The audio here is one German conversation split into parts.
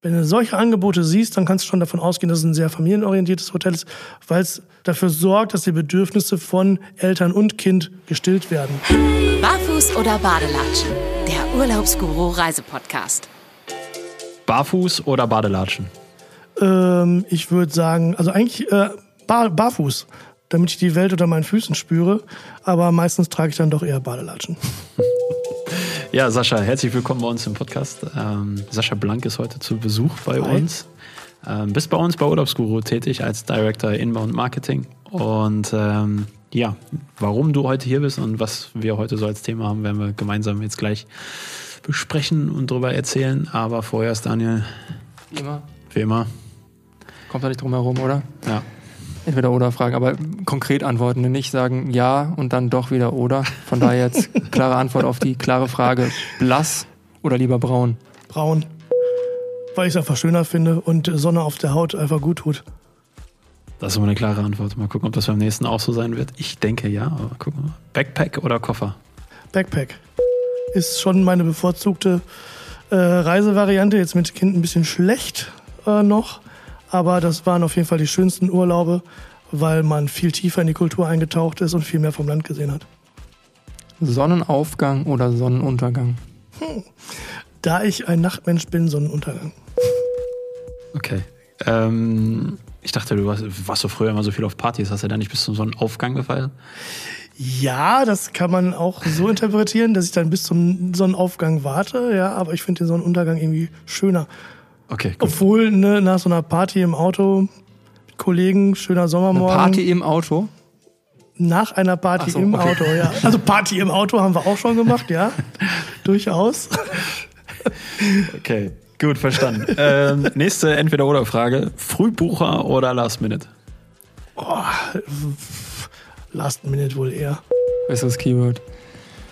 Wenn du solche Angebote siehst, dann kannst du schon davon ausgehen, dass es ein sehr familienorientiertes Hotel ist, weil es dafür sorgt, dass die Bedürfnisse von Eltern und Kind gestillt werden. Barfuß oder Badelatschen? Der Urlaubsguru Reisepodcast. Barfuß oder Badelatschen? Ähm, ich würde sagen, also eigentlich äh, bar, barfuß, damit ich die Welt unter meinen Füßen spüre. Aber meistens trage ich dann doch eher Badelatschen. Ja, Sascha, herzlich willkommen bei uns im Podcast. Ähm, Sascha Blank ist heute zu Besuch bei Hi. uns. Ähm, bist bei uns bei Urlaubsguru tätig als Director Inbound Marketing. Und ähm, ja, warum du heute hier bist und was wir heute so als Thema haben, werden wir gemeinsam jetzt gleich besprechen und darüber erzählen. Aber vorher ist Daniel, Wie immer. wie immer, Kommt da nicht drum herum, oder? ja, Entweder oder Fragen, aber konkret antworten, nicht sagen ja und dann doch wieder oder. Von daher jetzt klare Antwort auf die klare Frage: blass oder lieber braun? Braun. Weil ich es einfach schöner finde und Sonne auf der Haut einfach gut tut. das ist immer eine klare Antwort. Mal gucken, ob das beim nächsten auch so sein wird. Ich denke ja, aber gucken wir. Backpack oder Koffer? Backpack ist schon meine bevorzugte äh, Reisevariante. Jetzt mit Kind ein bisschen schlecht äh, noch, aber das waren auf jeden Fall die schönsten Urlaube, weil man viel tiefer in die Kultur eingetaucht ist und viel mehr vom Land gesehen hat. Sonnenaufgang oder Sonnenuntergang? Da ich ein Nachtmensch bin, Sonnenuntergang. Okay. Ähm, ich dachte, du warst, warst so früher immer so viel auf Partys. Hast du da nicht bis zum Sonnenaufgang gefeiert? Ja, das kann man auch so interpretieren, dass ich dann bis zum Sonnenaufgang warte, ja, aber ich finde den Sonnenuntergang irgendwie schöner. Okay, gut. Obwohl, ne, nach so einer Party im Auto, Kollegen, schöner Eine Sommermorgen. Party im Auto? Nach einer Party so, im okay. Auto, ja. Also Party im Auto haben wir auch schon gemacht, ja. Durchaus. Okay, gut, verstanden. ähm, nächste Entweder-Oder-Frage. Frühbucher oder Last Minute? Last Minute wohl eher. Besseres Keyword.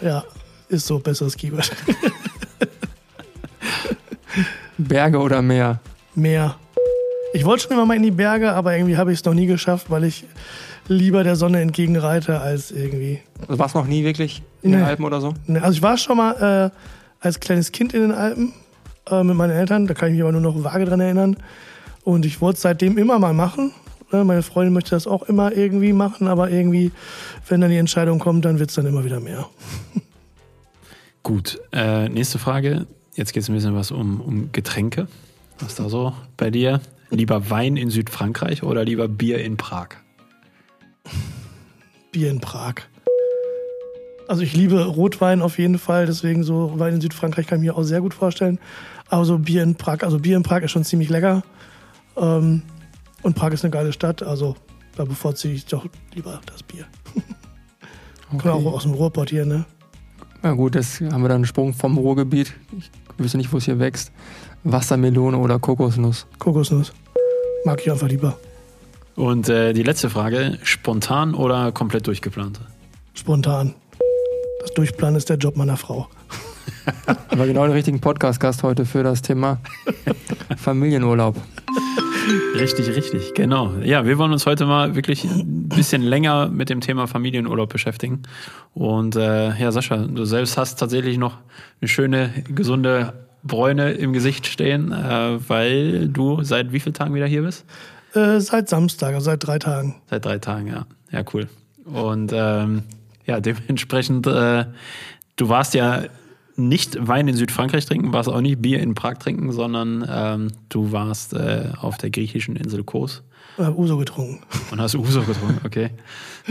Ja, ist so besseres Keyword. Berge oder Meer? Meer. Ich wollte schon immer mal in die Berge, aber irgendwie habe ich es noch nie geschafft, weil ich lieber der Sonne entgegenreite als irgendwie. Also warst noch nie wirklich in den Nee. Alpen oder so? Ne, Also ich war schon mal äh, als kleines Kind in den Alpen äh, mit meinen Eltern, da kann ich mich aber nur noch vage dran erinnern. Und ich wollte es seitdem immer mal machen. Ne, Meine Freundin möchte das auch immer irgendwie machen, aber irgendwie, wenn dann die Entscheidung kommt, dann wird es dann immer wieder mehr. Gut, äh, nächste Frage. Jetzt geht es ein bisschen was um, um Getränke. Was da so bei dir? Lieber Wein in Südfrankreich oder lieber Bier in Prag? Bier in Prag. Also ich liebe Rotwein auf jeden Fall, deswegen so Wein in Südfrankreich kann ich mir auch sehr gut vorstellen. Aber so Bier in Prag, also Bier in Prag ist schon ziemlich lecker. Ähm, und Prag ist eine geile Stadt, also da bevorzuge ich doch lieber das Bier. Kommen auch aus dem Ruhrpott hier, ne? Na gut, das haben wir dann einen Sprung vom Ruhrgebiet. Ich wüsste nicht, wo es hier wächst. Wassermelone oder Kokosnuss? Kokosnuss. Mag ich einfach lieber. Und äh, die letzte Frage. Spontan oder komplett durchgeplant? Spontan. Das Durchplanen ist der Job meiner Frau. Aber genau den richtigen Podcast-Gast heute für das Thema Familienurlaub. Richtig, richtig, genau. Ja, wir wollen uns heute mal wirklich ein bisschen länger mit dem Thema Familienurlaub beschäftigen. Und äh, ja, Sascha, du selbst hast tatsächlich noch eine schöne, gesunde Bräune im Gesicht stehen, äh, weil du seit wie vielen Tagen wieder hier bist? Äh, seit Samstag, also seit drei Tagen. Seit drei Tagen, ja. Ja, cool. Und ähm, ja, dementsprechend, äh, du warst ja nicht Wein in Südfrankreich trinken, warst auch nicht Bier in Prag trinken, sondern ähm, du warst äh, auf der griechischen Insel Kos Ich habe Uso getrunken. und hast Uso getrunken, okay.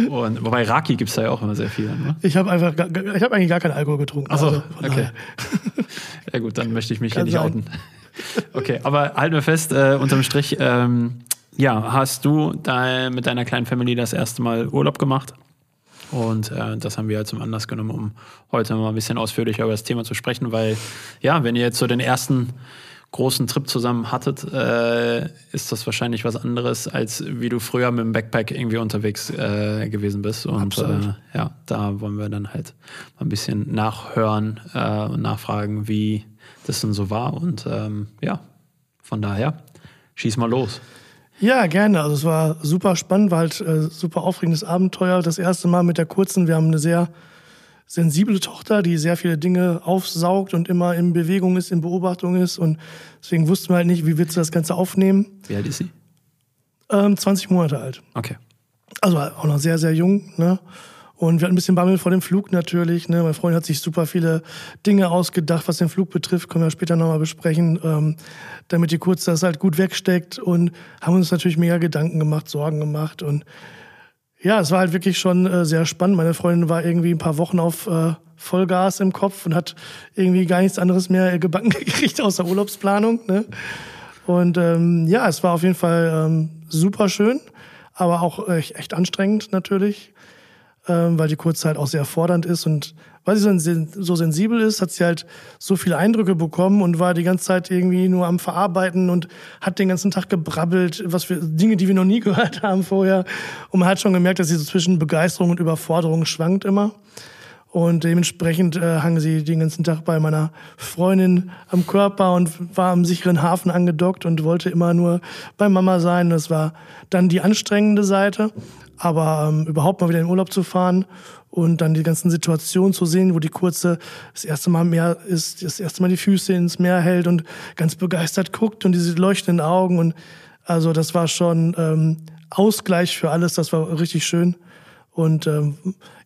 Und wobei Raki gibt es da ja auch immer sehr viel, ne? Ich habe einfach, ich habe eigentlich gar keinen Alkohol getrunken. Achso, also okay. Ja gut, dann möchte ich mich Kann hier nicht sein. outen. Okay, aber halten wir fest, äh, unterm Strich, ähm, ja, hast du da mit deiner kleinen Family das erste Mal Urlaub gemacht? Und äh, das haben wir halt zum Anlass genommen, um heute mal ein bisschen ausführlicher über das Thema zu sprechen, weil ja, wenn ihr jetzt so den ersten großen Trip zusammen hattet, äh, ist das wahrscheinlich was anderes, als wie du früher mit dem Backpack irgendwie unterwegs äh, gewesen bist. Und äh, ja, da wollen wir dann halt mal ein bisschen nachhören äh, und nachfragen, wie das denn so war. Und ähm, ja, von daher, schieß mal los. Ja, gerne. Also es war super spannend, war halt äh, super aufregendes Abenteuer. Das erste Mal mit der kurzen. Wir haben eine sehr sensible Tochter, die sehr viele Dinge aufsaugt und immer in Bewegung ist, in Beobachtung ist. Und deswegen wussten wir halt nicht, wie willst du das Ganze aufnehmen. Wie alt ist sie? Ähm, 20 Monate alt. Okay. Also auch noch sehr, sehr jung. Ne? Und wir hatten ein bisschen Bammel vor dem Flug natürlich. Ne? Mein Freund hat sich super viele Dinge ausgedacht, was den Flug betrifft. Können wir später nochmal besprechen. Ähm, damit die Kurze das halt gut wegsteckt. Und haben uns natürlich mega Gedanken gemacht, Sorgen gemacht. Und ja, es war halt wirklich schon äh, sehr spannend. Meine Freundin war irgendwie ein paar Wochen auf äh, Vollgas im Kopf und hat irgendwie gar nichts anderes mehr gebacken gekriegt außer Urlaubsplanung. Ne? Und ähm, ja, es war auf jeden Fall ähm, super schön, aber auch echt, echt anstrengend natürlich ähm, weil die Kurzzeit auch sehr fordernd ist und weil sie so, so sensibel ist, hat sie halt so viele Eindrücke bekommen und war die ganze Zeit irgendwie nur am Verarbeiten und hat den ganzen Tag gebrabbelt, was für Dinge, die wir noch nie gehört haben vorher. Und man hat schon gemerkt, dass sie so zwischen Begeisterung und Überforderung schwankt immer. Und dementsprechend äh, hang sie den ganzen Tag bei meiner Freundin am Körper und war am sicheren Hafen angedockt und wollte immer nur bei Mama sein. Das war dann die anstrengende Seite. Aber ähm, überhaupt mal wieder in Urlaub zu fahren und dann die ganzen Situationen zu sehen, wo die Kurze das erste Mal mehr ist, das erste Mal die Füße ins Meer hält und ganz begeistert guckt und diese leuchtenden Augen und also das war schon ähm, Ausgleich für alles, das war richtig schön und ähm,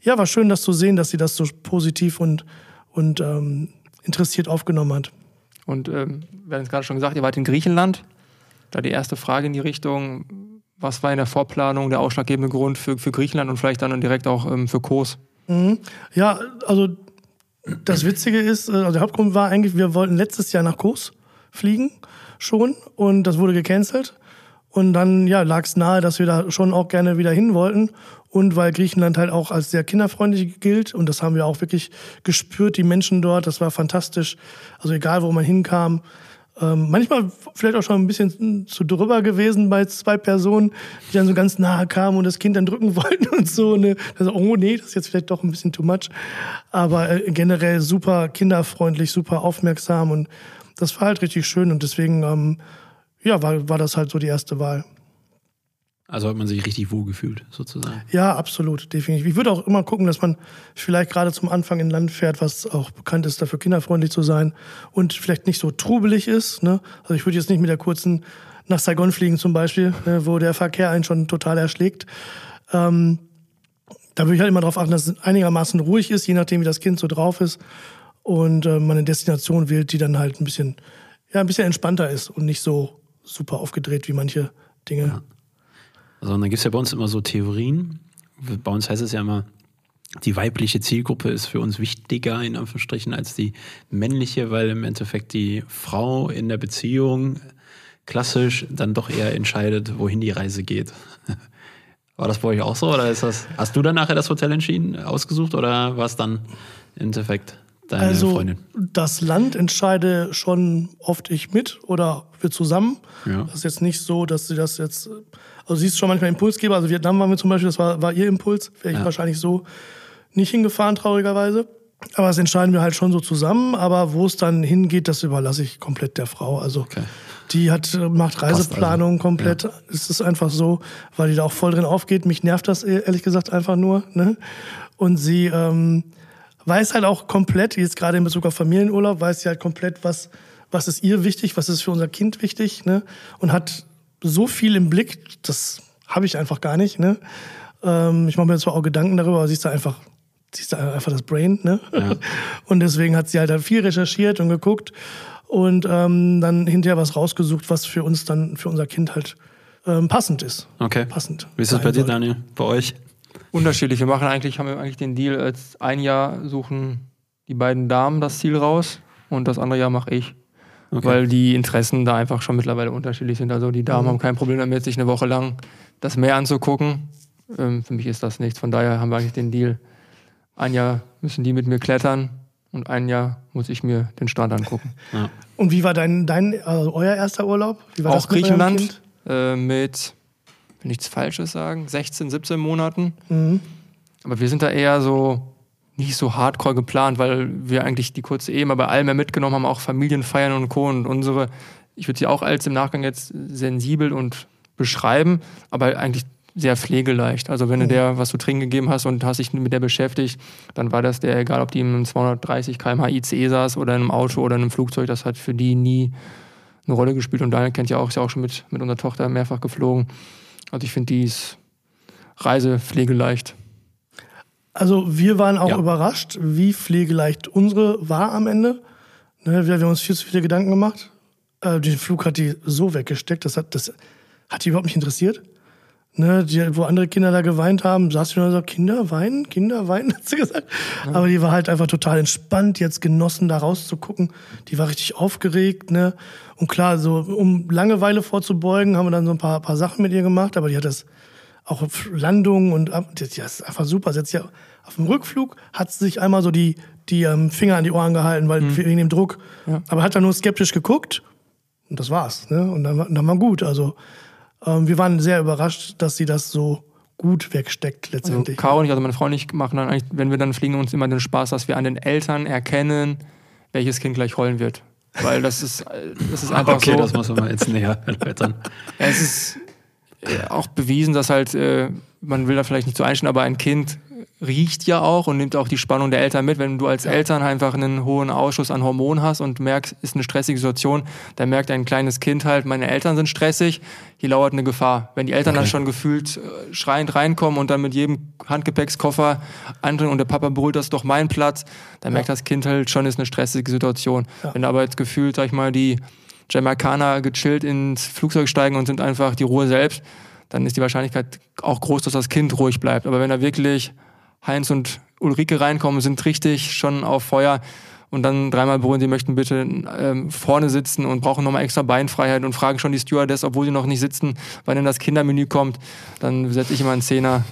ja, war schön, das zu sehen, dass sie das so positiv und und ähm, interessiert aufgenommen hat. Und ähm, wir haben es gerade schon gesagt, ihr wart in Griechenland. Da die erste Frage in die Richtung, was war in der Vorplanung der ausschlaggebende Grund für, für Griechenland und vielleicht dann direkt auch ähm, für Kurs? Mhm. Ja, also das Witzige ist, äh, also der Hauptgrund war eigentlich, wir wollten letztes Jahr nach Kos fliegen schon und das wurde gecancelt. Und dann ja, lag es nahe, dass wir da schon auch gerne wieder hin wollten. Und weil Griechenland halt auch als sehr kinderfreundlich gilt, und das haben wir auch wirklich gespürt, die Menschen dort, das war fantastisch. Also egal, wo man hinkam, ähm, manchmal vielleicht auch schon ein bisschen zu drüber gewesen bei zwei Personen, die dann so ganz nahe kamen und das Kind dann drücken wollten und so. Ne? Also, oh nee, das ist jetzt vielleicht doch ein bisschen too much. Aber äh, generell super kinderfreundlich, super aufmerksam und das war halt richtig schön und deswegen, ähm, ja, war, war das halt so die erste Wahl. Also hat man sich richtig wohl gefühlt, sozusagen. Ja, absolut, definitiv. Ich würde auch immer gucken, dass man vielleicht gerade zum Anfang in ein Land fährt, was auch bekannt ist, dafür kinderfreundlich zu sein und vielleicht nicht so trubelig ist. Ne? Also ich würde jetzt nicht mit der kurzen nach Saigon fliegen zum Beispiel, ne, wo der Verkehr einen schon total erschlägt. Ähm, da würde ich halt immer darauf achten, dass es einigermaßen ruhig ist, je nachdem, wie das Kind so drauf ist. Und äh, man eine Destination wählt, die dann halt ein bisschen, ja, ein bisschen entspannter ist und nicht so super aufgedreht wie manche Dinge. Ja. Also und dann gibt es ja bei uns immer so Theorien. Bei uns heißt es ja immer, die weibliche Zielgruppe ist für uns wichtiger in Anführungsstrichen als die männliche, weil im Endeffekt die Frau in der Beziehung klassisch dann doch eher entscheidet, wohin die Reise geht. War das bei euch auch so oder ist das? Hast du dann nachher das Hotel entschieden, ausgesucht oder war es dann im Endeffekt deine also, Freundin? Das Land entscheide schon oft ich mit oder wir zusammen. Ja. Das ist jetzt nicht so, dass sie das jetzt also sie ist schon manchmal Impulsgeber. Also Vietnam waren wir zum Beispiel, das war, war ihr Impuls. Wäre ich ja. wahrscheinlich so nicht hingefahren, traurigerweise. Aber das entscheiden wir halt schon so zusammen. Aber wo es dann hingeht, das überlasse ich komplett der Frau. Also okay. die hat, macht Reiseplanung also. komplett. Ja. Es ist einfach so, weil die da auch voll drin aufgeht. Mich nervt das ehrlich gesagt einfach nur. Ne? Und sie ähm, weiß halt auch komplett, jetzt gerade in Bezug auf Familienurlaub, weiß sie halt komplett, was, was ist ihr wichtig, was ist für unser Kind wichtig. Ne? Und hat so viel im Blick, das habe ich einfach gar nicht. Ne? Ähm, ich mache mir zwar auch Gedanken darüber, aber siehst du einfach, siehst du einfach das Brain. Ne? Ja. Und deswegen hat sie halt viel recherchiert und geguckt und ähm, dann hinterher was rausgesucht, was für uns dann, für unser Kind halt ähm, passend ist. Okay. Passend. Wie ist das bei dir, Daniel? Bei euch? Unterschiedlich. Wir machen eigentlich, haben wir eigentlich den Deal, als ein Jahr suchen die beiden Damen das Ziel raus und das andere Jahr mache ich. Okay. Weil die Interessen da einfach schon mittlerweile unterschiedlich sind. Also die Damen mhm. haben kein Problem damit, sich eine Woche lang das Meer anzugucken. Ähm, für mich ist das nichts. Von daher haben wir eigentlich den Deal. Ein Jahr müssen die mit mir klettern und ein Jahr muss ich mir den Strand angucken. Ja. Und wie war dein, dein also euer erster Urlaub? Wie war Auch das mit Griechenland äh, mit, will nichts Falsches sagen, 16, 17 Monaten. Mhm. Aber wir sind da eher so nicht so hardcore geplant, weil wir eigentlich die kurze Ehe mal bei allem mehr mitgenommen haben, auch Familienfeiern und Co. Und unsere, ich würde sie auch als im Nachgang jetzt sensibel und beschreiben, aber eigentlich sehr pflegeleicht. Also wenn du der was zu trinken gegeben hast und hast dich mit der beschäftigt, dann war das der, egal ob die im 230 km/h ICE saß oder in einem Auto oder in einem Flugzeug, das hat für die nie eine Rolle gespielt. Und Daniel kennt ja auch, ist ja auch schon mit, mit unserer Tochter mehrfach geflogen. Also ich finde, die ist reisepflegeleicht. Also wir waren auch Ja. überrascht, wie pflegeleicht unsere war am Ende. Ne, wir, wir haben uns viel zu viele Gedanken gemacht. Äh, den Flug hat die so weggesteckt, das hat, das hat die überhaupt nicht interessiert. Ne, die, wo andere Kinder da geweint haben, saß sie nur so, Kinder weinen, Kinder weinen, hat sie gesagt. Aber die war halt einfach total entspannt, jetzt genossen, da rauszugucken. Die war richtig aufgeregt, ne. Und klar, so, um Langeweile vorzubeugen, haben wir dann so ein paar, paar Sachen mit ihr gemacht, aber die hat das auch auf Landungen und ab, das, ist einfach super. Sie hat sich ja, auf dem Rückflug hat sie sich einmal so die, die ähm, Finger an die Ohren gehalten, weil wegen dem Druck. Aber hat dann nur skeptisch geguckt und das war's. Ne? Und dann, war- dann war gut. Also ähm, wir waren sehr überrascht, dass sie das so gut wegsteckt Also letztendlich. Caro und ich, also meine Frau und ich, machen dann eigentlich, wenn wir dann fliegen, uns immer den Spaß, dass wir an den Eltern erkennen, welches Kind gleich heulen wird. Weil das ist, äh, das ist einfach Okay, so. das muss man mal jetzt näher erläutern. Es ist äh, auch bewiesen, dass halt, äh, man will da vielleicht nicht so einstellen, aber ein Kind riecht ja auch und nimmt auch die Spannung der Eltern mit. Wenn du als Eltern einfach einen hohen Ausschuss an Hormonen hast und merkst, ist eine stressige Situation, dann merkt ein kleines Kind halt, meine Eltern sind stressig, hier lauert eine Gefahr. Wenn die Eltern dann schon gefühlt äh, schreiend reinkommen und dann mit jedem Handgepäckskoffer andrehen und der Papa brüllt, das ist doch mein Platz, dann merkt das Kind halt schon, ist eine stressige Situation. Wenn aber jetzt gefühlt, sag ich mal, die Jamaikaner gechillt ins Flugzeug steigen und sind einfach die Ruhe selbst, dann ist die Wahrscheinlichkeit auch groß, dass das Kind ruhig bleibt. Aber wenn da wirklich Heinz und Ulrike reinkommen, sind richtig schon auf Feuer und dann dreimal brüllen, sie möchten bitte ähm, vorne sitzen und brauchen nochmal extra Beinfreiheit und fragen schon die Stewardess, obwohl sie noch nicht sitzen, wann denn das Kindermenü kommt, dann setze ich immer einen Zehner.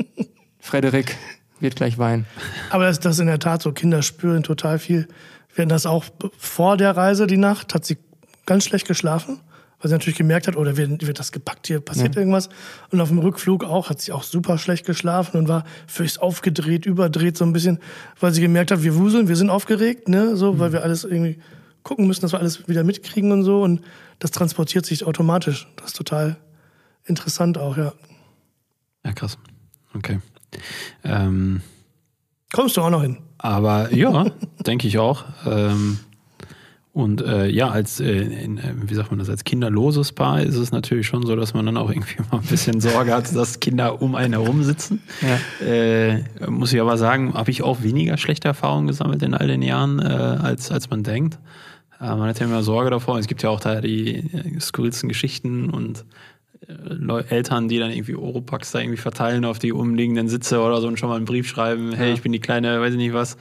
Frederik wird gleich weinen. Aber das, das ist in der Tat so. Kinder spüren total viel. Wir hatten das auch vor der Reise, die Nacht, hat sie ganz schlecht geschlafen, weil sie natürlich gemerkt hat, oder wird, wird das gepackt, hier passiert irgendwas. Und auf dem Rückflug auch, hat sie auch super schlecht geschlafen und war völlig aufgedreht, überdreht so ein bisschen, weil sie gemerkt hat, wir wuseln, wir sind aufgeregt, ne, so, weil wir alles irgendwie gucken müssen, dass wir alles wieder mitkriegen und so. Und das transportiert sich automatisch. Das ist total interessant auch, ja. Ja, krass. Okay. Ähm, Kommst du auch noch hin? aber ja, denke ich auch. Ähm, und äh, ja, als, äh, in, äh, wie sagt man das, als kinderloses Paar ist es natürlich schon so, dass man dann auch irgendwie mal ein bisschen Sorge hat, dass Kinder um einen herum sitzen. Ja. Äh, muss ich aber sagen, habe ich auch weniger schlechte Erfahrungen gesammelt in all den Jahren, äh, als, als man denkt. Äh, man hat ja immer Sorge davor. Es gibt ja auch da die äh, skurrilsten Geschichten und Eltern, die dann irgendwie Oropax da irgendwie verteilen auf die umliegenden Sitze oder so und schon mal einen Brief schreiben, hey, ich bin die kleine, weiß ich nicht was,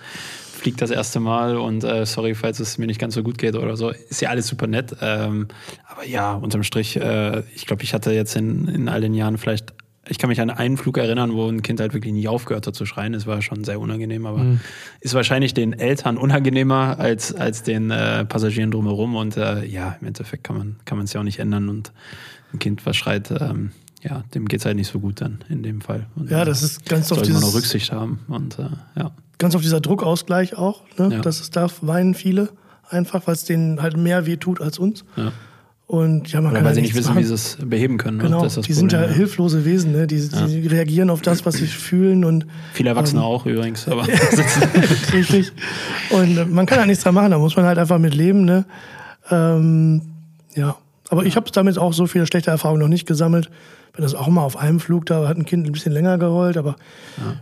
fliegt das erste Mal und äh, sorry, falls es mir nicht ganz so gut geht oder so. Ist ja alles super nett. Ähm, aber ja, unterm Strich, äh, ich glaube, ich hatte jetzt in, in all den Jahren vielleicht, ich kann mich an einen Flug erinnern, wo ein Kind halt wirklich nie aufgehört hat zu schreien. Es war schon sehr unangenehm, aber ist wahrscheinlich den Eltern unangenehmer als, als den äh, Passagieren drumherum. Und äh, ja, im Endeffekt kann man kann es ja auch nicht ändern. Und ein Kind, was schreit, ähm, ja, dem geht es halt nicht so gut dann in dem Fall. Und, Ja, das ist ganz oft dieses- auch Rücksicht haben. Und äh, ja. ganz auf dieser Druckausgleich auch, ne? Ja. dass es darf weinen viele einfach, weil es denen halt mehr weh tut als uns. Ja. Und ja, man Oder kann weil ja sie nicht wissen, wie machen. sie es beheben können. ne? Genau, die sind ja Problem, hilflose Wesen, ne? die, die reagieren auf das, was sie fühlen und Viele Erwachsene Ähm, auch übrigens. Aber richtig. Und äh, man kann ja nichts dran machen, da muss man halt einfach mit leben. Ne? Ähm, ja, aber ich habe damit auch so viele schlechte Erfahrungen noch nicht gesammelt. Bin das auch mal auf einem Flug, da hat ein Kind ein bisschen länger gerollt, aber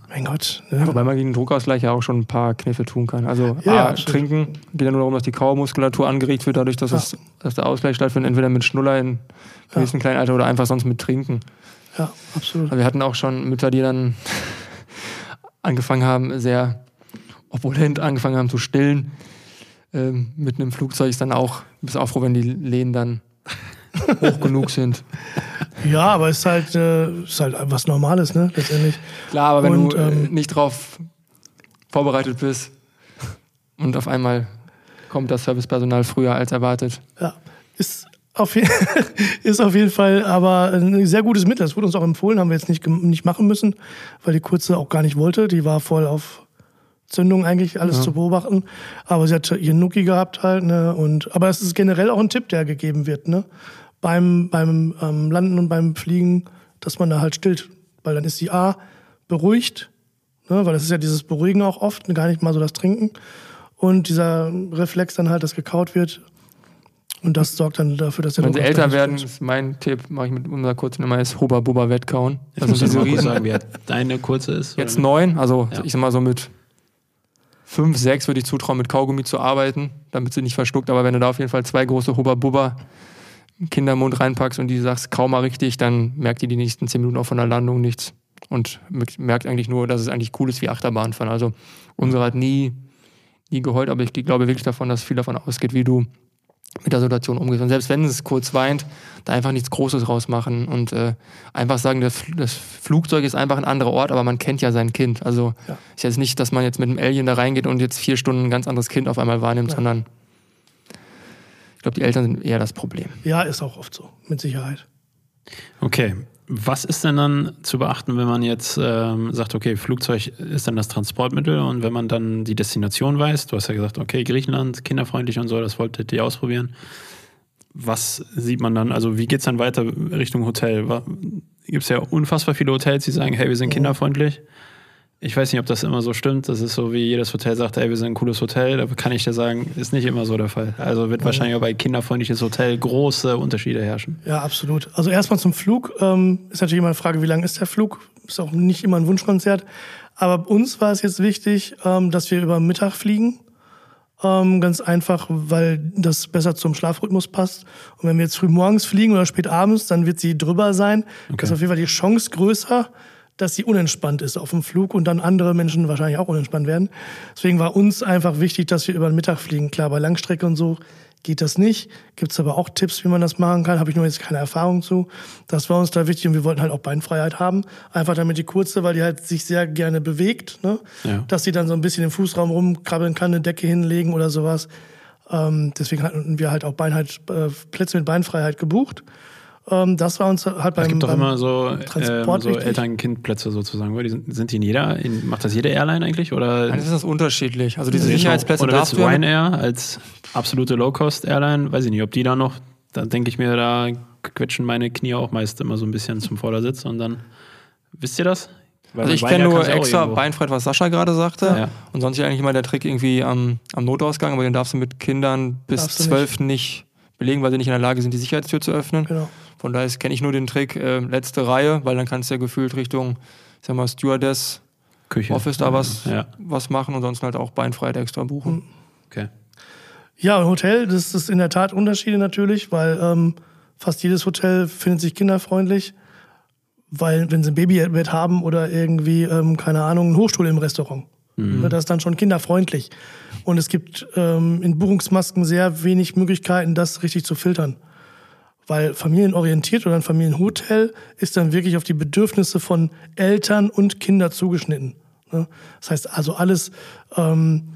mein Gott. Ne? Wobei man gegen den Druckausgleich ja auch schon ein paar Kniffe tun kann. Also Ja, ja, A, trinken geht ja nur darum, dass die Kauermuskulatur angeregt wird, dadurch, dass, es, dass der Ausgleich stattfindet, entweder mit Schnuller in gewissen kleinen Alter oder einfach sonst mit Trinken. Ja, absolut. Also wir hatten auch schon Mütter, die dann angefangen haben, sehr opulent angefangen haben zu stillen. Ähm, mitten im Flugzeug ist dann auch, bist auch froh, wenn die Lehnen dann hoch genug sind. Ja, aber es ist halt, äh, ist halt was Normales, ne, letztendlich. Klar, aber wenn Und, du äh, ähm, nicht drauf vorbereitet bist und auf einmal kommt das Servicepersonal früher als erwartet. Ja, ist auf, je ist auf jeden Fall aber ein sehr gutes Mittel. Das wurde uns auch empfohlen, haben wir jetzt nicht, nicht machen müssen, weil die Kurze auch gar nicht wollte. Die war voll auf Zündung eigentlich, alles zu beobachten. Aber sie hat ihr Nuki gehabt halt. Ne? Und, aber es ist generell auch ein Tipp, der gegeben wird. Ne? Beim, beim ähm, Landen und beim Fliegen, dass man da halt stillt. Weil dann ist die A beruhigt, ne, weil das ist ja dieses Beruhigen auch oft, gar nicht mal so das Trinken. Und dieser Reflex dann halt, dass gekaut wird. Und das sorgt dann dafür, dass der Wenn sie älter werden, ist mein Tipp, mache ich mit unserer kurzen Nummer, ist Huba Buba Wettkauen. Jetzt Also musst du diese mal kurz riesen, sagen, wie deine kurze ist. jetzt neun, also Ja. ich sag mal so mit fünf, sechs würde ich zutrauen, mit Kaugummi zu arbeiten, damit sie nicht verschluckt. Aber wenn du da auf jeden Fall zwei große Huba Buba Kindermund reinpackst und die sagst, kaum mal richtig, dann merkt die die nächsten zehn Minuten auch von der Landung nichts. Und merkt eigentlich nur, dass es eigentlich cool ist wie Achterbahnfahren. Also unsere hat nie, nie geheult, aber ich glaube wirklich davon, dass viel davon ausgeht, wie du mit der Situation umgehst. Und selbst wenn es kurz weint, da einfach nichts Großes rausmachen und äh, einfach sagen, das, das Flugzeug ist einfach ein anderer Ort, aber man kennt ja sein Kind. Also Ja. ist jetzt nicht, dass man jetzt mit einem Alien da reingeht und jetzt vier Stunden ein ganz anderes Kind auf einmal wahrnimmt, Ja. sondern ich glaube, die Eltern sind eher das Problem. Ja, ist auch oft so, mit Sicherheit. Okay. Was ist denn dann zu beachten, wenn man jetzt ähm, sagt, okay, Flugzeug ist dann das Transportmittel und wenn man dann die Destination weiß, du hast ja gesagt, okay, Griechenland, kinderfreundlich und so, das wolltet ihr ausprobieren. Was sieht man dann, also wie geht es dann weiter Richtung Hotel? Gibt es ja unfassbar viele Hotels, die sagen, hey, wir sind kinderfreundlich. Ich weiß nicht, ob das immer so stimmt. Das ist so, wie jedes Hotel sagt, ey, wir sind ein cooles Hotel. Da kann ich dir sagen, ist nicht immer so der Fall. Also wird wahrscheinlich auch bei kinderfreundliches Hotel große Unterschiede herrschen. Ja, absolut. Also erstmal zum Flug. Ähm, ist natürlich immer eine Frage, wie lang ist der Flug? Ist auch nicht immer ein Wunschkonzert. Aber uns war es jetzt wichtig, ähm, dass wir über Mittag fliegen. Ähm, ganz einfach, weil das besser zum Schlafrhythmus passt. Und wenn wir jetzt früh morgens fliegen oder spät abends, dann wird sie drüber sein. Okay. Das ist auf jeden Fall die Chance größer, dass sie unentspannt ist auf dem Flug und dann andere Menschen wahrscheinlich auch unentspannt werden. Deswegen war uns einfach wichtig, dass wir über den Mittag fliegen. Klar, bei Langstrecke und so geht das nicht. Gibt es aber auch Tipps, wie man das machen kann. Habe ich nur jetzt keine Erfahrung zu. Das war uns da wichtig und wir wollten halt auch Beinfreiheit haben. Einfach damit die kurze, weil die halt sich sehr gerne bewegt, ne? Ja. dass sie dann so ein bisschen im Fußraum rumkrabbeln kann, eine Decke hinlegen oder sowas. Ähm, deswegen hatten wir halt auch Beinheit, äh, Plätze mit Beinfreiheit gebucht. Ähm, das war uns halt beim, Es gibt doch beim immer so, ähm, Transport so. Eltern-Kind-Plätze sozusagen. oder? Die sind, sind die in jeder, in, macht das jede Airline eigentlich? Oder Dann ist das unterschiedlich. Also diese Sicherheitsplätze oder darfst du ja Ryanair als absolute Low-Cost-Airline, weiß ich nicht, ob die da noch, da denke ich mir, da quetschen meine Knie auch meist immer so ein bisschen zum Vordersitz und dann, wisst ihr das? Weil Also ich kenne nur ja extra. Beinfreiheit, was Sascha gerade sagte. Ja. Und sonst ist eigentlich immer der Trick irgendwie am, am Notausgang, aber den darfst du mit Kindern bis zwölf nicht. belegen, weil sie nicht in der Lage sind, die Sicherheitstür zu öffnen. Genau. Von daher kenne ich nur den Trick, äh, letzte Reihe, weil dann kannst du ja gefühlt Richtung, ich sag mal, Stewardess, Küche. Office da was, Ja, was machen und sonst halt auch Beinfreiheit extra buchen. okay. Ja, Hotel, das ist in der Tat Unterschiede natürlich, weil ähm, fast jedes Hotel findet sich kinderfreundlich. Weil, wenn sie ein Babybett haben oder irgendwie, ähm, keine Ahnung, einen Hochstuhl im Restaurant, ne, das ist dann schon kinderfreundlich. Und es gibt ähm, in Buchungsmasken sehr wenig Möglichkeiten, das richtig zu filtern. Weil familienorientiert oder ein Familienhotel ist dann wirklich auf die Bedürfnisse von Eltern und Kinder zugeschnitten. Ne? Das heißt also alles, ähm,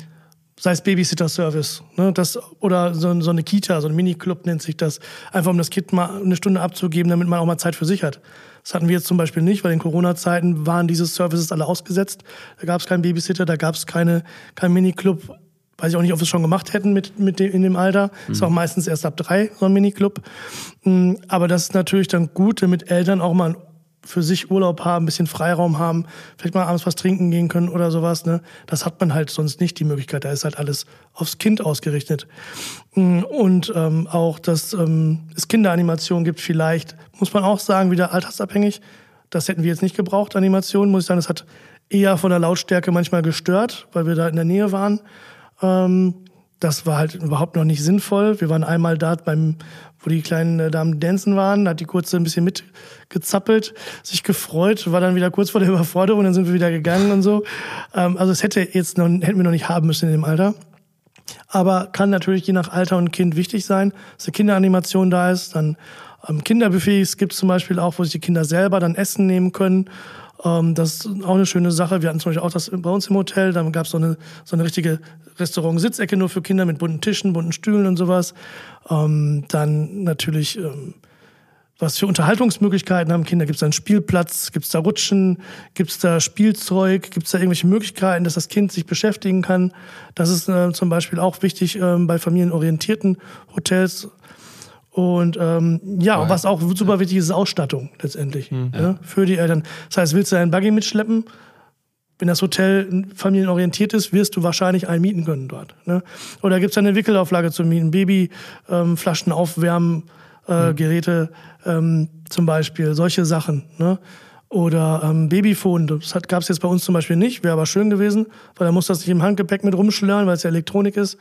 sei es Babysitter-Service, ne, oder so, so eine Kita, so ein Mini-Club nennt sich das, einfach um das Kind mal eine Stunde abzugeben, damit man auch mal Zeit für sich hat. Das hatten wir jetzt zum Beispiel nicht, weil in Corona-Zeiten waren diese Services alle ausgesetzt. Da gab es keinen Babysitter, da gab es keine, keinen Miniclub. Weiß ich auch nicht, ob wir es schon gemacht hätten mit, mit dem, in dem Alter. Ist auch meistens erst ab drei, so ein Miniclub. Mm, Aber das ist natürlich dann gut, damit Eltern auch mal für sich Urlaub haben, ein bisschen Freiraum haben, vielleicht mal abends was trinken gehen können oder sowas. Ne? Das hat man halt sonst nicht die Möglichkeit. Da ist halt alles aufs Kind ausgerichtet. Mm, Und ähm, auch, dass ähm, es Kinderanimation gibt vielleicht, muss man auch sagen, wieder altersabhängig. Das hätten wir jetzt nicht gebraucht, Animation, muss ich sagen. Das hat eher von der Lautstärke manchmal gestört, weil wir da in der Nähe waren. Ähm, das war halt überhaupt noch nicht sinnvoll. Wir waren einmal da beim, wo die kleinen äh, Damen dancen waren, da hat die kurze ein bisschen mitgezappelt, sich gefreut, war dann wieder kurz vor der Überforderung, dann sind wir wieder gegangen und so. Ähm, also es hätte jetzt noch, hätten wir noch nicht haben müssen in dem Alter. Aber kann natürlich je nach Alter und Kind wichtig sein, dass eine Kinderanimation da ist. Dann ähm, Kinderbuffets gibt es zum Beispiel auch, wo sich die Kinder selber dann Essen nehmen können. Ähm, das ist auch eine schöne Sache. Wir hatten zum Beispiel auch das bei uns im Hotel. Da gab es so eine, so eine richtige Restaurant-Sitzecke nur für Kinder mit bunten Tischen, bunten Stühlen und sowas. Ähm, dann natürlich, ähm, was für Unterhaltungsmöglichkeiten haben Kinder? Gibt es da einen Spielplatz? Gibt es da Rutschen? Gibt es da Spielzeug? Gibt es da irgendwelche Möglichkeiten, dass das Kind sich beschäftigen kann? Das ist äh, zum Beispiel auch wichtig ähm, bei familienorientierten Hotels. Und ähm, ja, was auch super wichtig ist, ist Ausstattung letztendlich Mhm. ja. für die Eltern. Das heißt, willst du einen Buggy mitschleppen, wenn das Hotel familienorientiert ist, wirst du wahrscheinlich einen mieten können dort. Ne? Oder gibt es eine Wickelauflage zu mieten, Babyflaschen ähm, Flaschen aufwärmen, äh, Geräte ähm, zum Beispiel, solche Sachen. Ne? Oder ähm, Babyphone, das gab es jetzt bei uns zum Beispiel nicht, wäre aber schön gewesen, weil da muss das nicht im Handgepäck mit rumschlören, weil es ja Elektronik ist.